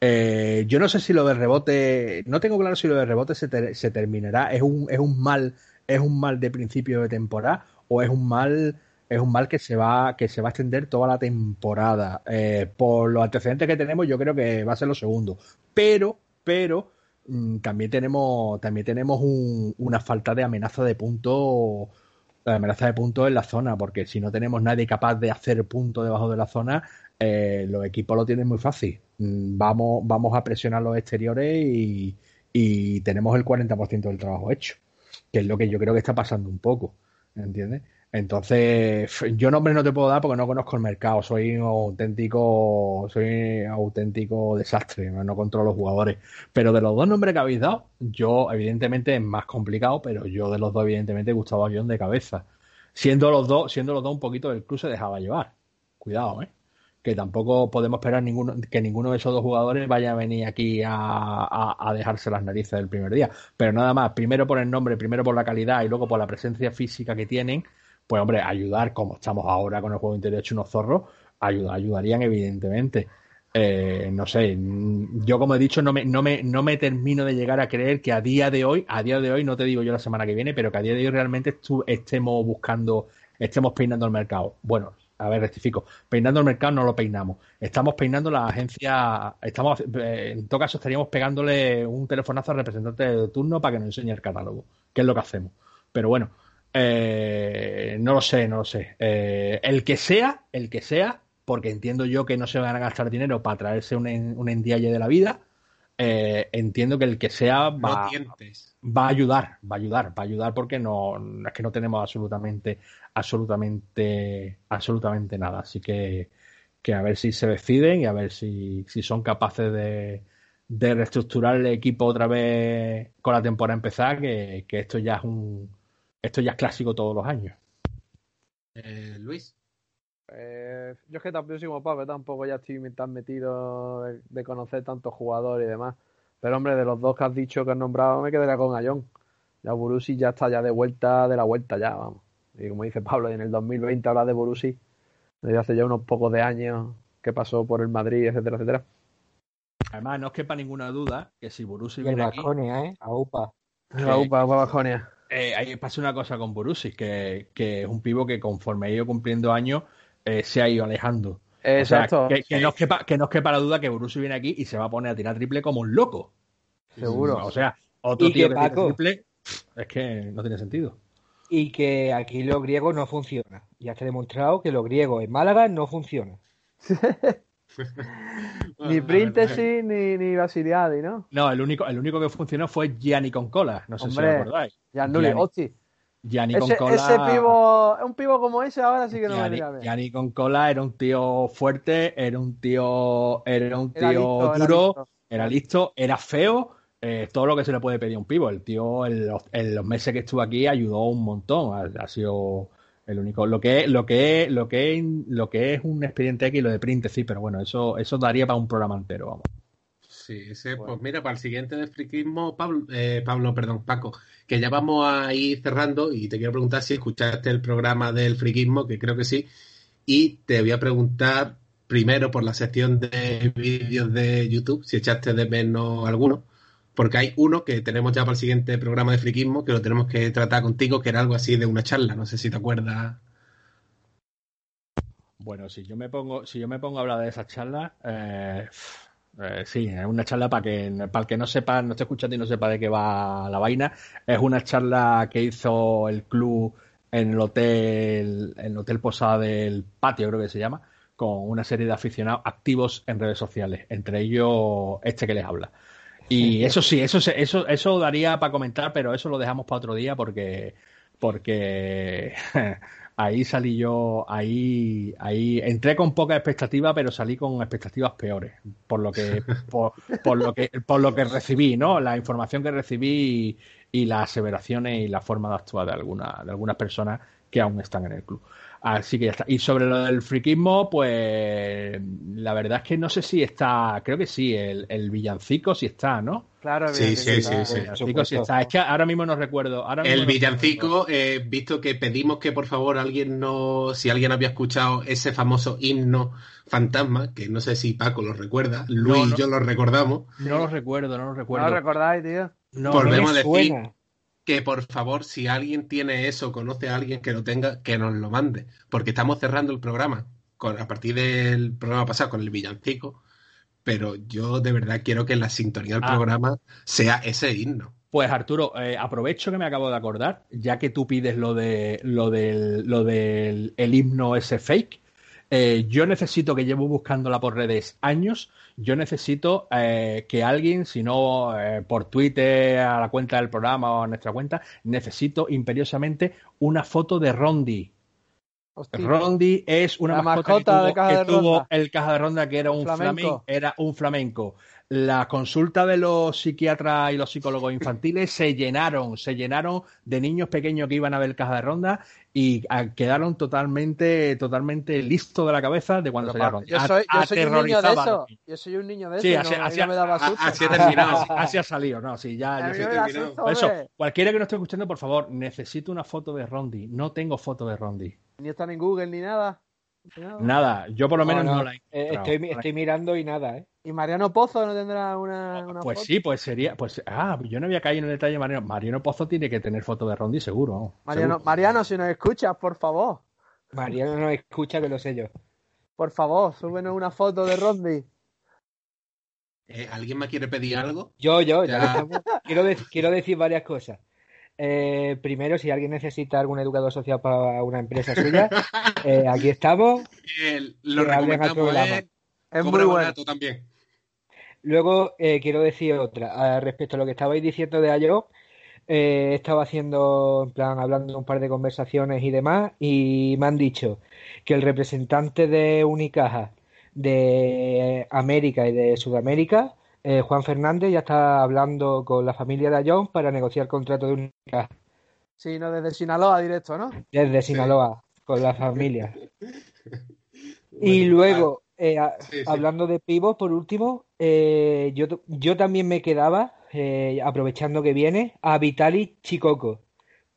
Eh, yo no sé si lo de rebote no tengo claro si lo de rebote se, ter- se terminará. Es un es un mal es un mal de principio de temporada o es un mal es un mal que se va que se va a extender toda la temporada. Eh, por los antecedentes que tenemos yo creo que va a ser lo segundo. Pero pero también tenemos también tenemos un- una falta de amenaza de puntos de amenaza de puntos en la zona porque si no tenemos nadie capaz de hacer puntos debajo de la zona eh, los equipos lo tienen muy fácil. Mm, vamos vamos a presionar los exteriores y, y tenemos el 40% del trabajo hecho que es lo que yo creo que está pasando un poco ¿entiendes? Entonces, yo nombres no te puedo dar porque no conozco el mercado, soy un auténtico, soy un auténtico desastre, no controlo los jugadores. Pero de los dos nombres que habéis dado, yo evidentemente es más complicado, pero yo de los dos evidentemente Gustavo Avión de cabeza. Siendo los dos, siendo los dos un poquito del club se dejaba llevar. Cuidado, ¿eh? Que tampoco podemos esperar ninguno, que ninguno de esos dos jugadores vaya a venir aquí a, a- dejarse las narices del primer día. Pero nada más, primero por el nombre, primero por la calidad y luego por la presencia física que tienen, pues hombre, ayudar como estamos ahora con el juego interior hecho unos zorros, ayuda, ayudarían evidentemente. Eh, no sé, yo como he dicho, no me, no, me, no me termino de llegar a creer que a día de hoy, a día de hoy, no te digo yo la semana que viene, pero que a día de hoy realmente estemos buscando, estemos peinando el mercado. Bueno, a ver, rectifico, peinando el mercado no lo peinamos, estamos peinando la agencia, estamos, eh, en todo caso estaríamos pegándole un telefonazo al representante de turno para que nos enseñe el catálogo, que es lo que hacemos. Pero bueno, eh, no lo sé, no lo sé. Eh, el que sea, el que sea, porque entiendo yo que no se van a gastar dinero para traerse un, un endialle de la vida, eh, entiendo que el que sea va a ayudar, va a ayudar, va a ayudar porque no es que no tenemos absolutamente, absolutamente, absolutamente nada. Así que, que a ver si se deciden y a ver si, si son capaces de, de reestructurar el equipo otra vez con la temporada empezada, que, que esto ya es un esto ya es clásico todos los años. Eh, Luis. Eh, yo es que también soy como Pablo, tampoco ya estoy tan metido de, de conocer tantos jugadores y demás. Pero hombre, de los dos que has dicho que has nombrado, me quedaría con Ayón. Ya Borussi ya está ya de vuelta, de la vuelta ya, vamos. Y como dice Pablo, en el 2020 habla de Borussi, desde hace ya unos pocos de años que pasó por el Madrid, etcétera, etcétera. Además, no os quepa ninguna duda que si Borussia viene aquí, ¿eh? A UPA. La UPA, UPA Bajonia. eh, ahí pasa una cosa con Borussia, que, que es un pivo que conforme ha ido cumpliendo años eh, se ha ido alejando. Exacto. O sea, que, que no os quepa, que no os quepa la duda que Borussia viene aquí y se va a poner a tirar triple como un loco. Seguro. O sea, otro tío que que triple es que no tiene sentido. Y que aquí los griegos no funciona. Ya está demostrado que los griegos en Málaga no funcionan. Ni Príntesis ni, ni Basiliadi, ¿no? No, el único, el único que funcionó fue Gianni con cola. No sé Hombre, si os acordáis. Gianni. hostia. Gianni Ese, cola. ese pivo, un pivo como ese ahora sí que no me Gianni, vendría bien. Gianni con cola era un tío fuerte, era un tío, era un tío Era listo, era duro, listo. era listo, era feo, eh, todo lo que se le puede pedir a un pivo. El tío, en los, en los meses que estuvo aquí, ayudó un montón. Ha, ha sido el único. Lo que, lo que, lo que, lo que es un expediente X, lo de print, sí, pero bueno, eso, eso daría para un programa entero, vamos. Sí, ese, pues mira, para el siguiente de friquismo, Pablo, eh, Pablo, perdón, Paco, que ya vamos a ir cerrando y te quiero preguntar si escuchaste el programa del friquismo, que creo que sí, y te voy a preguntar primero por la sección de vídeos de YouTube, si echaste de menos alguno, porque hay uno que tenemos ya para el siguiente programa de friquismo, que lo tenemos que tratar contigo, que era algo así de una charla, no sé si te acuerdas. Bueno, si yo me pongo, si yo me pongo a hablar de esa charla, eh, eh, sí, es una charla para que, para el que no sepa, no esté escuchando y no sepa de qué va la vaina, es una charla que hizo el club en el hotel, en el hotel Posada del Patio, creo que se llama, con una serie de aficionados activos en redes sociales, entre ellos este que les habla. Y eso sí, eso eso, eso daría para comentar, pero eso lo dejamos para otro día porque porque ahí salí yo, ahí, ahí entré con poca expectativa, pero salí con expectativas peores, por lo que, por, por lo que, por lo que recibí, ¿no? La información que recibí y, y, las aseveraciones y la forma de actuar de alguna, de algunas personas que aún están en el club. Así que ya está. Y sobre lo del friquismo, pues la verdad es que no sé si está, creo que sí, el, el villancico sí está, ¿no? Claro, sí, sí, sí, sí. Villancico sí está. Es que ahora mismo no recuerdo. Ahora el villancico, eh, visto que pedimos que por favor alguien no, si alguien había escuchado ese famoso himno fantasma, que no sé si Paco lo recuerda, Luis No, no. y yo lo recordamos, No lo recuerdo, no lo recuerdo. ¿No lo recordáis, tío? No, Volvemos no a decir suena. Que por favor, si alguien tiene eso, conoce a alguien que lo tenga, que nos lo mande, porque estamos cerrando el programa con, a partir del programa pasado con el villancico, pero yo de verdad quiero que la sintonía del Ah. programa sea ese himno. Pues Arturo, eh, aprovecho que me acabo de acordar, ya que tú pides lo de lo del lo del el himno ese fake. Eh, yo necesito que llevo buscándola por redes años. Yo necesito eh, que alguien, si no eh, por Twitter, a la cuenta del programa o a nuestra cuenta, necesito imperiosamente una foto de Rondi. Hostia. Rondi es una mascota, mascota que, tuvo, de que de tuvo el caja de ronda que era un Flamenco. flamenco, era un flamenco. La consulta de los psiquiatras y los psicólogos infantiles se llenaron, se llenaron de niños pequeños que iban a ver caja de ronda y ah, quedaron totalmente, totalmente listos de la cabeza de cuando ronda. yo soy, yo soy un niño de eso. Yo soy un niño de Sí, eso. así- no, así- no me daba a- susto. así ha terminado. Así, así ha salido, no, sí, ya, terminado. eso, cualquiera que no esté escuchando, por favor, necesito una foto de Rondi. No tengo foto de Rondi. Ni están en Google ni nada. Nada. Nada, yo por lo menos no, no, la he Eh, encontrado. estoy, estoy mirando y nada, ¿eh? Y Mariano Pozo no tendrá una, una Pues foto? sí, pues sería, pues, ah, yo no había caído en el detalle de Mariano. Mariano Pozo tiene que tener foto de Rondi, seguro. Mariano, seguro. Mariano, si nos escuchas, por favor. Mariano no escucha que lo sé yo. Por favor, súbenos una foto de Rondi. Eh, ¿Alguien me quiere pedir algo? Yo, yo, ya quiero, de- quiero decir varias cosas. Eh, primero, si alguien necesita algún educador social para una empresa suya, eh, aquí estamos. Eh, lo. Es muy bueno. también. Luego, eh, quiero decir otra. Ah, respecto a lo que estabais diciendo de ayer, eh, he estado haciendo, en plan, hablando un par de conversaciones y demás, y me han dicho que el representante de Unicaja de América y de Sudamérica, eh, Juan Fernández, ya está hablando con la familia de Ayón para negociar el contrato de Unicaja Sí, no, desde Sinaloa directo, ¿no? desde Sinaloa con la familia. Y luego, eh, a- Sí, sí. hablando de pivos, por último, eh, yo, yo también me quedaba, eh, aprovechando que viene, a Vitali Chicoco,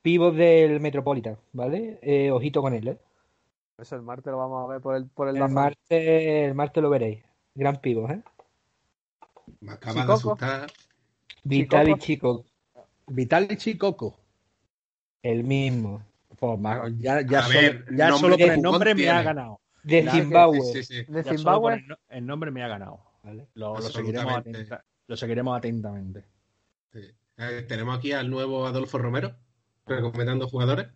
pivot del Metropolitan, ¿vale? Eh, ojito con él, ¿eh? Eso el martes lo vamos a ver por el, por el El martes, el martes lo veréis. Gran pivot, ¿eh? Me acaba de asustar. Vitali Chicoco, Vitali Chicoco. el mismo. Pues, ya ya solo, ver, ya nombre solo de por el nombre me ha ganado. De Zimbabue. Sí, sí, sí. De Zimbabue. el, el nombre me ha ganado. ¿Vale? Lo, lo seguiremos atenta- lo seguiremos atentamente. Sí. Eh, tenemos aquí al nuevo Adolfo Romero recomendando jugadores.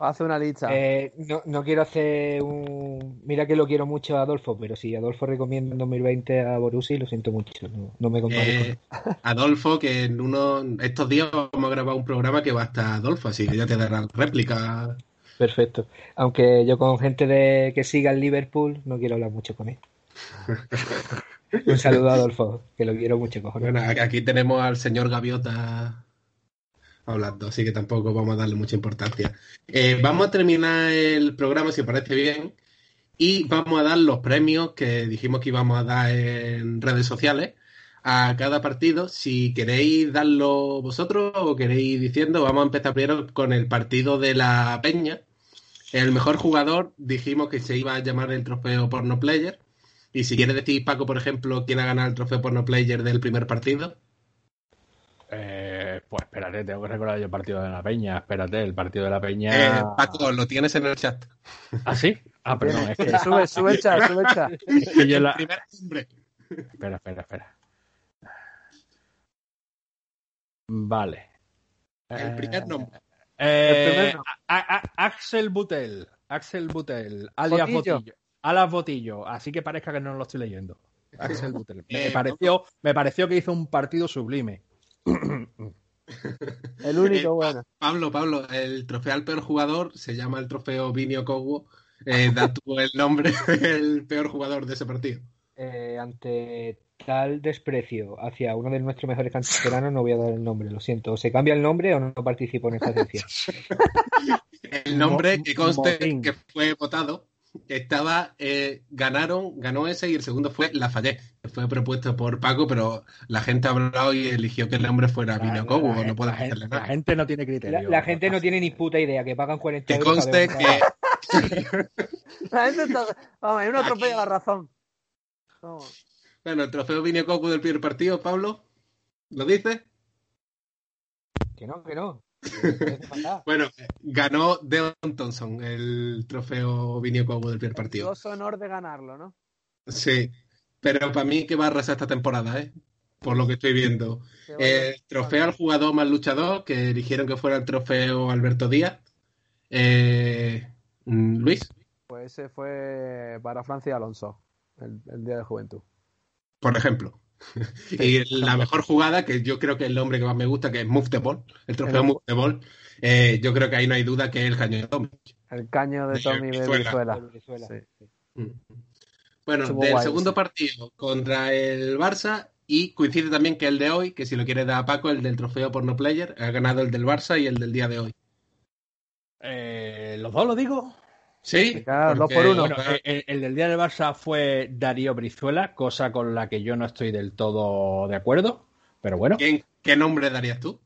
Hace una lista. Eh, no, no quiero hacer un... Mira que lo quiero mucho a Adolfo, pero si Adolfo recomienda en 2020 a Borussia, lo siento mucho. No, no me. Eh, Adolfo, que en uno estos días vamos a grabar un programa que va hasta Adolfo, así que ya te darán réplica. Perfecto. Aunque yo con gente de que siga el Liverpool no quiero hablar mucho con él. Un saludo a Adolfo, que lo quiero mucho, cojones. Bueno, aquí tenemos al señor Gaviota hablando, así que tampoco vamos a darle mucha importancia. Eh, vamos a terminar el programa, si os parece bien, y vamos a dar los premios que dijimos que íbamos a dar en redes sociales a cada partido. Si queréis darlo vosotros o queréis diciendo, vamos a empezar primero con el partido de la Peña. El mejor jugador dijimos que se iba a llamar el trofeo Porno Player. Y si quieres decir, Paco, por ejemplo, quién ha ganado el trofeo Porno Player del primer partido. Eh, pues espérate, tengo que recordar yo el partido de la Peña. Espérate, el partido de la Peña. Eh, Paco, lo tienes en el chat. ¿Ah, sí? Ah, perdón, es que, Sube, sube el chat, sube el chat. es que yo la. Espera, espera, espera. Vale. El primer nombre. Eh, El primer nombre. a- a- Axel Butel. Axel Butel. Alias Botillo. Botillo. Alias Botillo. Así que parezca que no lo estoy leyendo. Axel Butel. Me Eh, pareció, me pareció que hizo un partido sublime. El único Eh, bueno. Pablo, Pablo, el trofeo al peor jugador se llama el trofeo Vinio Kogo. Eh, da tú el nombre del peor jugador de ese partido. Eh, ante tal desprecio hacia uno de nuestros mejores canteranos, no voy a dar el nombre, lo siento. O se cambia el nombre o no participo en esta sección. El nombre Mo- que conste que fue votado estaba, eh, ganaron, ganó ese y el segundo fue Lafayette, que fue propuesto por Paco, pero la gente ha hablado y eligió que el nombre fuera la, no puedo la gente, hacerle la nada. gente no tiene La, criterio. la gente no tiene ni puta idea, que pagan 40 Que conste que La gente está... Vamos, es un Aquí. atropello a la razón. Vamos. Bueno, el trofeo Vinio Kogo del primer partido, Pablo, ¿lo dices? Que no, que no. Bueno, ganó Deon Thompson el trofeo Vinio del primer partido. Dios honor de ganarlo, ¿no? Sí, pero para mí que va a arrasar esta temporada, ¿eh? Por lo que estoy viendo. El trofeo al jugador más luchador, que eligieron que fuera el trofeo Alberto Díaz. Eh, mm, Luis, Pues ese fue para Francia Alonso, el, el Día de Juventud. por ejemplo. y la mejor jugada, que yo creo que es el nombre que más me gusta, que es Move the Ball, el trofeo El- Move the Ball. eh, yo creo que ahí no hay duda que es el caño de Tommy. El caño de Tommy de Venezuela. Sí. Mm. Bueno, del guay segundo partido contra el Barça y coincide también que el de hoy, que si lo quiere dar a Paco, el del trofeo por no player, ha ganado el del Barça y el del día de hoy. Eh, ¿Los dos lo digo? Sí, dos por uno. Bueno, el, el del día del Barça fue Darío Brizuela, cosa con la que yo no estoy del todo de acuerdo. Pero bueno, ¿Quién- ¿Qué nombre darías tú?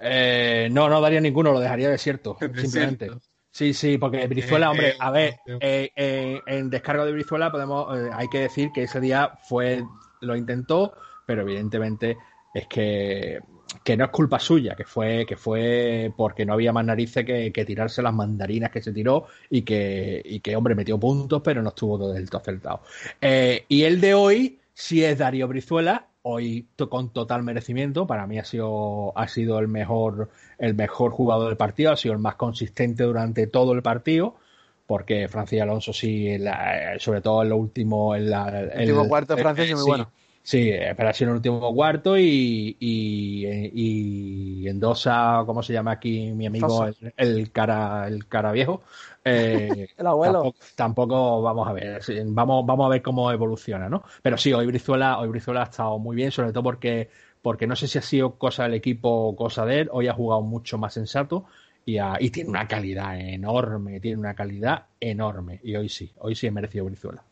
Eh, no, no daría ninguno, lo dejaría desierto, simplemente. Desierto. Sí, sí, porque Brizuela, Eh, hombre, eh, a ver, eh, en descargo de Brizuela podemos, eh, hay que decir que ese día fue, lo intentó, pero evidentemente es que, que no es culpa suya, que fue, que fue porque no había más narices que, que tirarse las mandarinas que se tiró y que, y que hombre, metió puntos, pero no estuvo del todo acertado. Eh, y el de hoy sí es Darío Brizuela, hoy con total merecimiento, para mí ha sido, ha sido el mejor, el mejor jugador del partido, ha sido el más consistente durante todo el partido, porque Francis Alonso sí, en la- sobre todo en lo último, en la, El último cuarto de Francia es muy bueno. Sí, ha en el último cuarto y, y, y Endosa, ¿cómo se llama aquí mi amigo? El, el cara, el cara viejo. Eh, El abuelo. Tampoco, tampoco vamos a ver, vamos, vamos a ver cómo evoluciona, ¿no? Pero sí, hoy Brizuela, hoy Brizuela ha estado muy bien, sobre todo porque, porque no sé si ha sido cosa del equipo o cosa de él, hoy ha jugado mucho más sensato y, ha- y tiene una calidad enorme, tiene una calidad enorme. Y hoy sí, hoy sí he merecido Brizuela.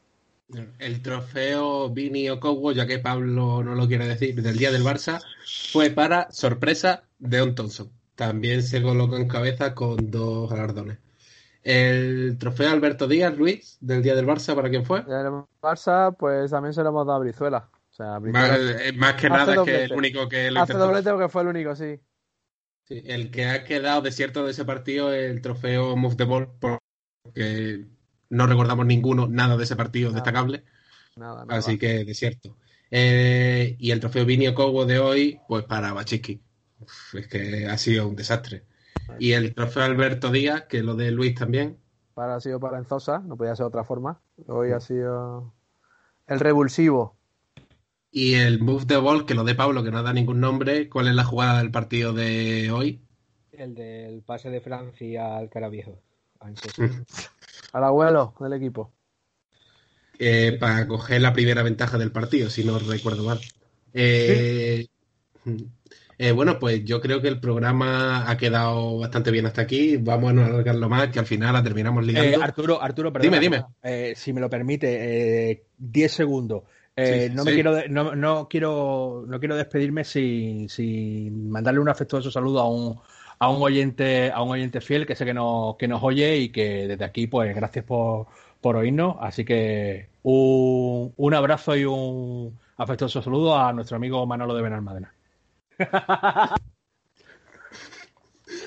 El trofeo Vini Okowo, ya que Pablo no lo quiere decir, del día del Barça, fue para sorpresa de On Thompson. También se colocó en cabeza con dos galardones. El trofeo Alberto Díaz, Luis, del día del Barça, ¿para quién fue? El Barça, pues también se lo hemos dado a Brizuela. O sea, Brizuela Más, eh, más que nada es que el único que lo hace doblete porque fue el único, sí. Sí, el que ha quedado desierto de ese partido es el trofeo Move the Ball, porque no recordamos ninguno, nada de ese partido Nada. destacable. Nada, nada. Así que desierto. Eh, y el trofeo Vini Okowo de hoy, pues para Bachiski. Es que ha sido un desastre. Y el trofeo Alberto Díaz, que lo de Luis también. Para, ha sido para Enzosa, no podía ser de otra forma. Hoy ha sido el revulsivo. Y el Move the Ball, que lo de Pablo, que no da ningún nombre. ¿Cuál es la jugada del partido de hoy? El del pase de Francia al cara viejo. A Anceso. Al abuelo del equipo. Eh, para coger la primera ventaja del partido, si no recuerdo mal. Eh, eh, bueno, pues yo creo que el programa ha quedado bastante bien hasta aquí. Vamos a no alargarlo más, que al final la terminamos Eh, ligando. Arturo, Arturo, perdona, Dime, dime. eh, si me lo permite, eh, 10 segundos. Eh, Sí, no sí. me quiero no, no quiero no quiero despedirme sin, sin mandarle un afectuoso saludo a un a un oyente a un oyente fiel que sé que nos que nos oye y que desde aquí pues gracias por, por oírnos así que un, un abrazo y un afectuoso saludo a nuestro amigo Manolo de Benalmádena.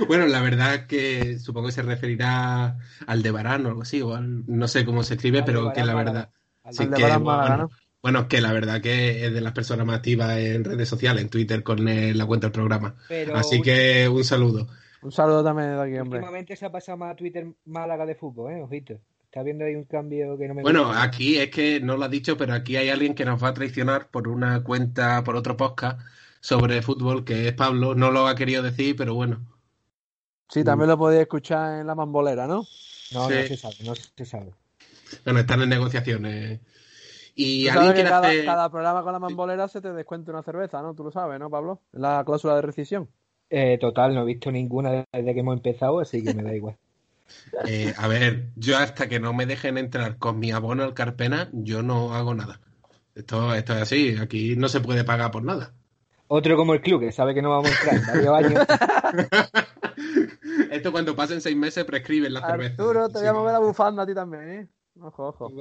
Bueno, la verdad que supongo que se referirá al de Barán o algo así, o al- no sé cómo se escribe, pero que la verdad. Sí, Al de que, Barán bueno, ¿no? Bueno, que la verdad que es de las personas más activas en redes sociales, en Twitter, con la cuenta del programa. Pero Así que un saludo. Un saludo también de aquí, hombre. últimamente se ha pasado más a Twitter Málaga de fútbol, ¿eh? Ojito. Está viendo ahí un cambio que no me Bueno, gusta. aquí es que no lo ha dicho, pero aquí hay alguien que nos va a traicionar por una cuenta, por otro podcast, sobre fútbol, que es Pablo. No lo ha querido decir, pero bueno. Sí, también lo podéis escuchar en la mambolera, ¿no? No, Sí. no se sabe, no se sabe. Bueno, están en negociaciones. Y alguien que quiere cada, hacer... cada programa con la mambolera se te descuenta una cerveza, ¿no? Tú lo sabes, ¿no, Pablo? La cláusula de rescisión. Eh, total, no he visto ninguna desde que hemos empezado, así que me da igual. Eh, a ver, yo hasta que no me dejen entrar con mi abono al Carpena, yo no hago nada. Esto, esto es así, aquí no se puede pagar por nada. Otro como el club, que sabe que no vamos a entrar en varios años. Esto cuando pasen seis meses prescriben la cerveza. Arturo, te voy a mover la bufanda a ti también, ¿eh? Ojo, ojo.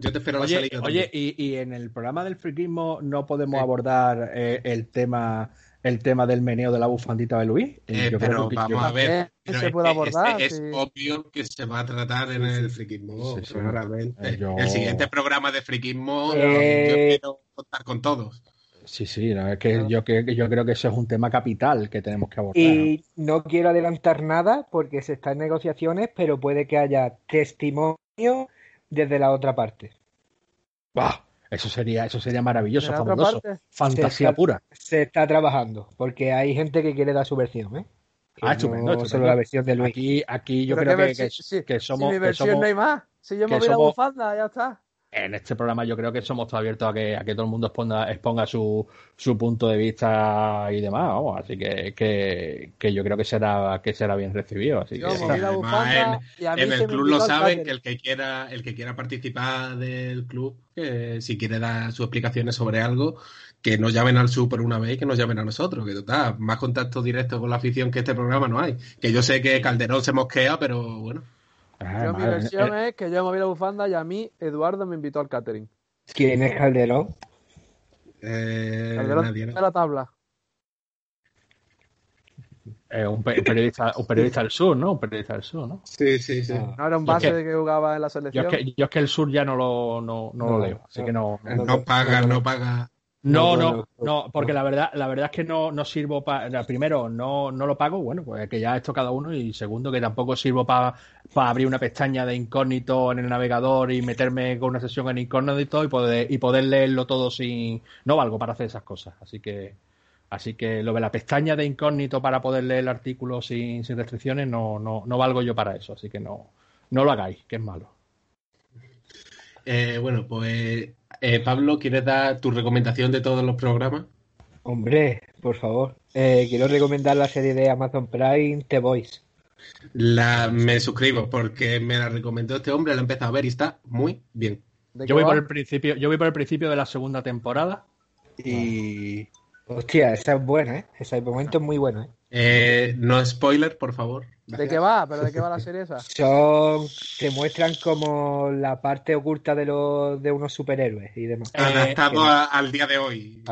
Yo te espero a la Oye, salida. oye y, y en el programa del friquismo no podemos Sí. abordar eh, el tema el tema del meneo de la bufandita de Luis. Eh, Yo pero creo que- vamos yo- a ver. Eh, pero se es puede abordar, Es, sí. obvio que se va a tratar en el friquismo, Sí, sí. Eh, yo- El siguiente programa de friquismo, Eh, yo quiero contar con todos. Sí, sí, no, es que yo, que- yo creo que eso es un tema capital que tenemos que abordar. Y no quiero adelantar nada porque se está en negociaciones, pero puede que haya testimonio desde la otra parte. Bah, eso sería, eso sería maravilloso, fabuloso. parte, Fantasía Sí, pura. Se está trabajando, porque hay gente que quiere dar su versión, ¿eh? Que Ah, no estupendo. solo la versión de Luis. Aquí, aquí yo Pero creo que, que- que si somos, mi que versión somos- no hay más. Si yo moví la somos- bufanda, ya está. En este programa yo creo que somos todos abiertos a que, a que todo el mundo exponga, exponga su, su punto de vista y demás, vamos, así que, que, que yo creo que será, que será bien recibido. Así Yo que, además, En el club lo saben, que el que quiera, el que quiera participar del club, que si quiere dar sus explicaciones sobre algo, que nos llamen al super una vez y que nos llamen a nosotros, que total, más contacto directo con la afición que este programa no hay. Que yo sé que Calderón se mosquea, pero bueno. Ah, Yo mi madre, versión eh, es que yo moví la bufanda y a mí Eduardo me invitó al catering. ¿Quién es Calderón? Eh, Calderón nadie, ¿no? de la tabla. eh, un, pe- un periodista, un periodista del sur, ¿no? Un periodista del sur, ¿no? Sí, sí, sí. Ah. No era un base es que- de que jugaba en la Yo selección. es, que, yo es que el sur ya no lo, no, no lo leo, así no. que no. No, paga, no. paga. No, No, no, no, porque la verdad, la verdad es que no, no sirvo para. Primero, no, no lo pago, bueno, pues que ya esto cada uno. Y segundo, que tampoco sirvo para abrir una pestaña de incógnito en el navegador y meterme con una sesión en incógnito y poder, y poder leerlo todo sin. No valgo para hacer esas cosas. Así que, así que lo de la pestaña de incógnito para poder leer el artículo sin, sin restricciones no, no, no valgo yo para eso. Así que no, no lo hagáis, que es malo. Eh, bueno, pues eh, Pablo, ¿quieres dar tu recomendación de todos los programas? Hombre, por favor. Eh, quiero recomendar la serie de Amazon Prime The Voice. La, me suscribo porque me la recomendó este hombre, la he empezado a ver y está muy bien. ¿De Yo voy va? por el principio, yo voy por el principio de la segunda temporada y Hostia, esa es buena, ¿eh? Ese momento es muy bueno, ¿eh? Eh, no spoiler, por favor. ¿De qué va? ¿Pero de qué va la serie esa? Son, te muestran como la parte oculta de los de unos superhéroes y demás. Adaptado a- al día de hoy.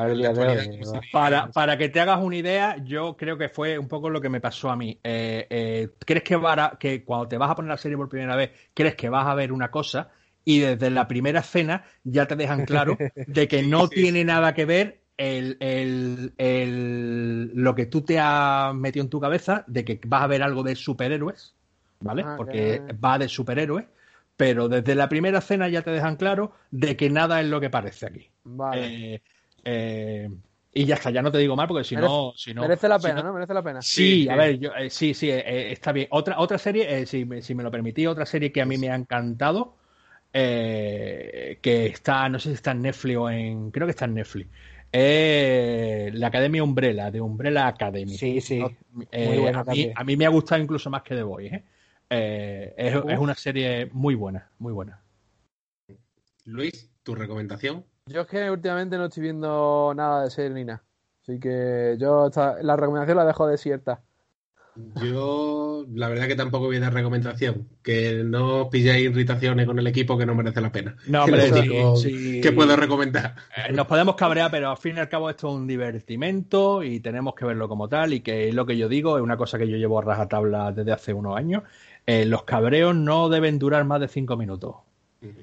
Para, para que te hagas una idea, yo creo que fue un poco lo que me pasó a mí. Eh, eh, ¿Crees que, vara- que cuando te vas a poner la serie por primera vez, crees que vas a ver una cosa y desde la primera escena ya te dejan claro de que no Sí. tiene nada que ver el, el- el- lo que tú te has metido en tu cabeza de que vas a ver algo de superhéroes, ¿vale? Ah, Porque que- va de superhéroes, pero desde la primera escena ya te dejan claro de que nada es lo que parece aquí. Vale. Eh, eh, y ya está, ya no te digo mal porque si no, si no. Merece la si pena, no- ¿no? Merece la pena. Sí, Sí, a sí. ver, yo, eh, sí, sí, eh, está bien. Otra, otra serie, eh, si, me- si me lo permitís, otra serie que a mí me ha encantado, eh, que está, no sé si está en Netflix o en, creo que está en Netflix, eh, la Academia Umbrella, de Umbrella Academy. Sí, sí. Eh, Muy buena a, mí, a mí me ha gustado incluso más que The Boys. ¿eh? Eh, es, es una serie muy buena, muy buena. Luis, tu recomendación. Yo es que últimamente no estoy viendo nada de serie ni nada. Así que yo esta- la recomendación la dejo desierta. Yo, la verdad que tampoco voy a dar recomendación. Que no os pilláis irritaciones con el equipo que no merece la pena. No, sí, único sí. que puedo recomendar. Eh, Nos podemos cabrear, pero al fin y al cabo esto es un divertimento y tenemos que verlo como tal. Y que es lo que yo digo, es una cosa que yo llevo a rajatabla desde hace unos años. Eh, los cabreos no deben durar más de cinco minutos.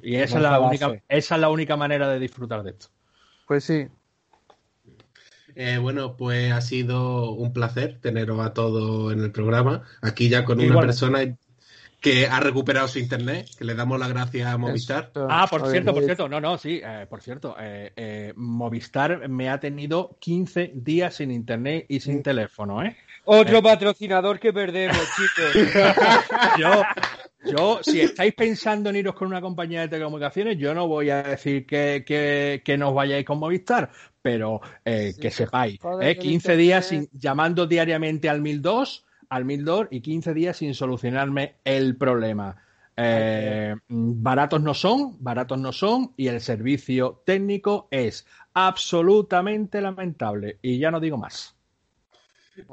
Y esa, es la única, esa es la única manera de disfrutar de esto. Pues sí. Eh, bueno, pues ha sido un placer teneros a todos en el programa. Aquí ya con una persona que ha recuperado su internet, que le damos las gracias a Movistar. Eso. Ah, por Oye, cierto, por cierto, no, no, sí, eh, por cierto, eh, eh, Movistar me ha tenido 15 días sin internet y sin teléfono, ¿eh? Otro Eh. patrocinador que perdemos, chicos. Yo, yo, si estáis pensando en iros con una compañía de telecomunicaciones, yo no voy a decir que, que, que no os vayáis con Movistar, pero eh, Sí, que sepáis, eh, que 15 el días sin, llamando diariamente al 1002, al 1002 y 15 días sin solucionarme el problema. Eh, baratos no son, baratos no son y el servicio técnico es absolutamente lamentable y ya no digo más.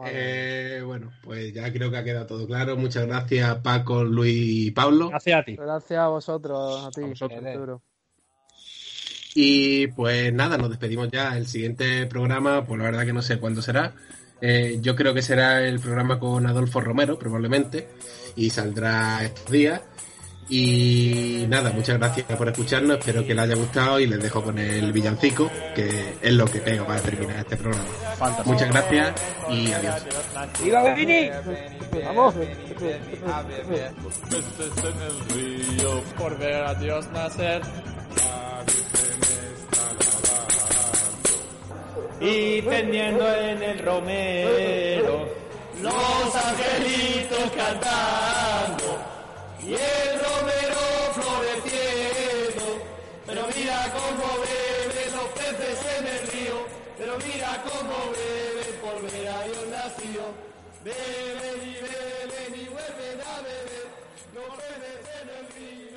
Eh, bueno, pues ya creo que ha quedado todo claro. Muchas gracias Paco, Luis y Pablo. Gracias a ti. Gracias a vosotros, a ti, A vosotros. Arturo. Y pues nada, nos despedimos ya. El siguiente programa, pues la verdad que no sé cuándo será. Eh, yo creo que será el programa con Adolfo Romero, probablemente, y saldrá estos días. Y nada, muchas gracias por escucharnos, espero que les haya gustado y les dejo con el villancico, que es lo que tengo para terminar este programa. Fantástico. Muchas gracias y adiós. ¡Viva Vini! Vamos. por ver a Dios nacer. Y tendiendo en el romero los angelitos cantando y el romero floreciendo. Pero mira cómo beben los peces en el río, pero mira cómo beben por ver a Dios nacido. Beben y beben y vuelven a beber los peces en el río.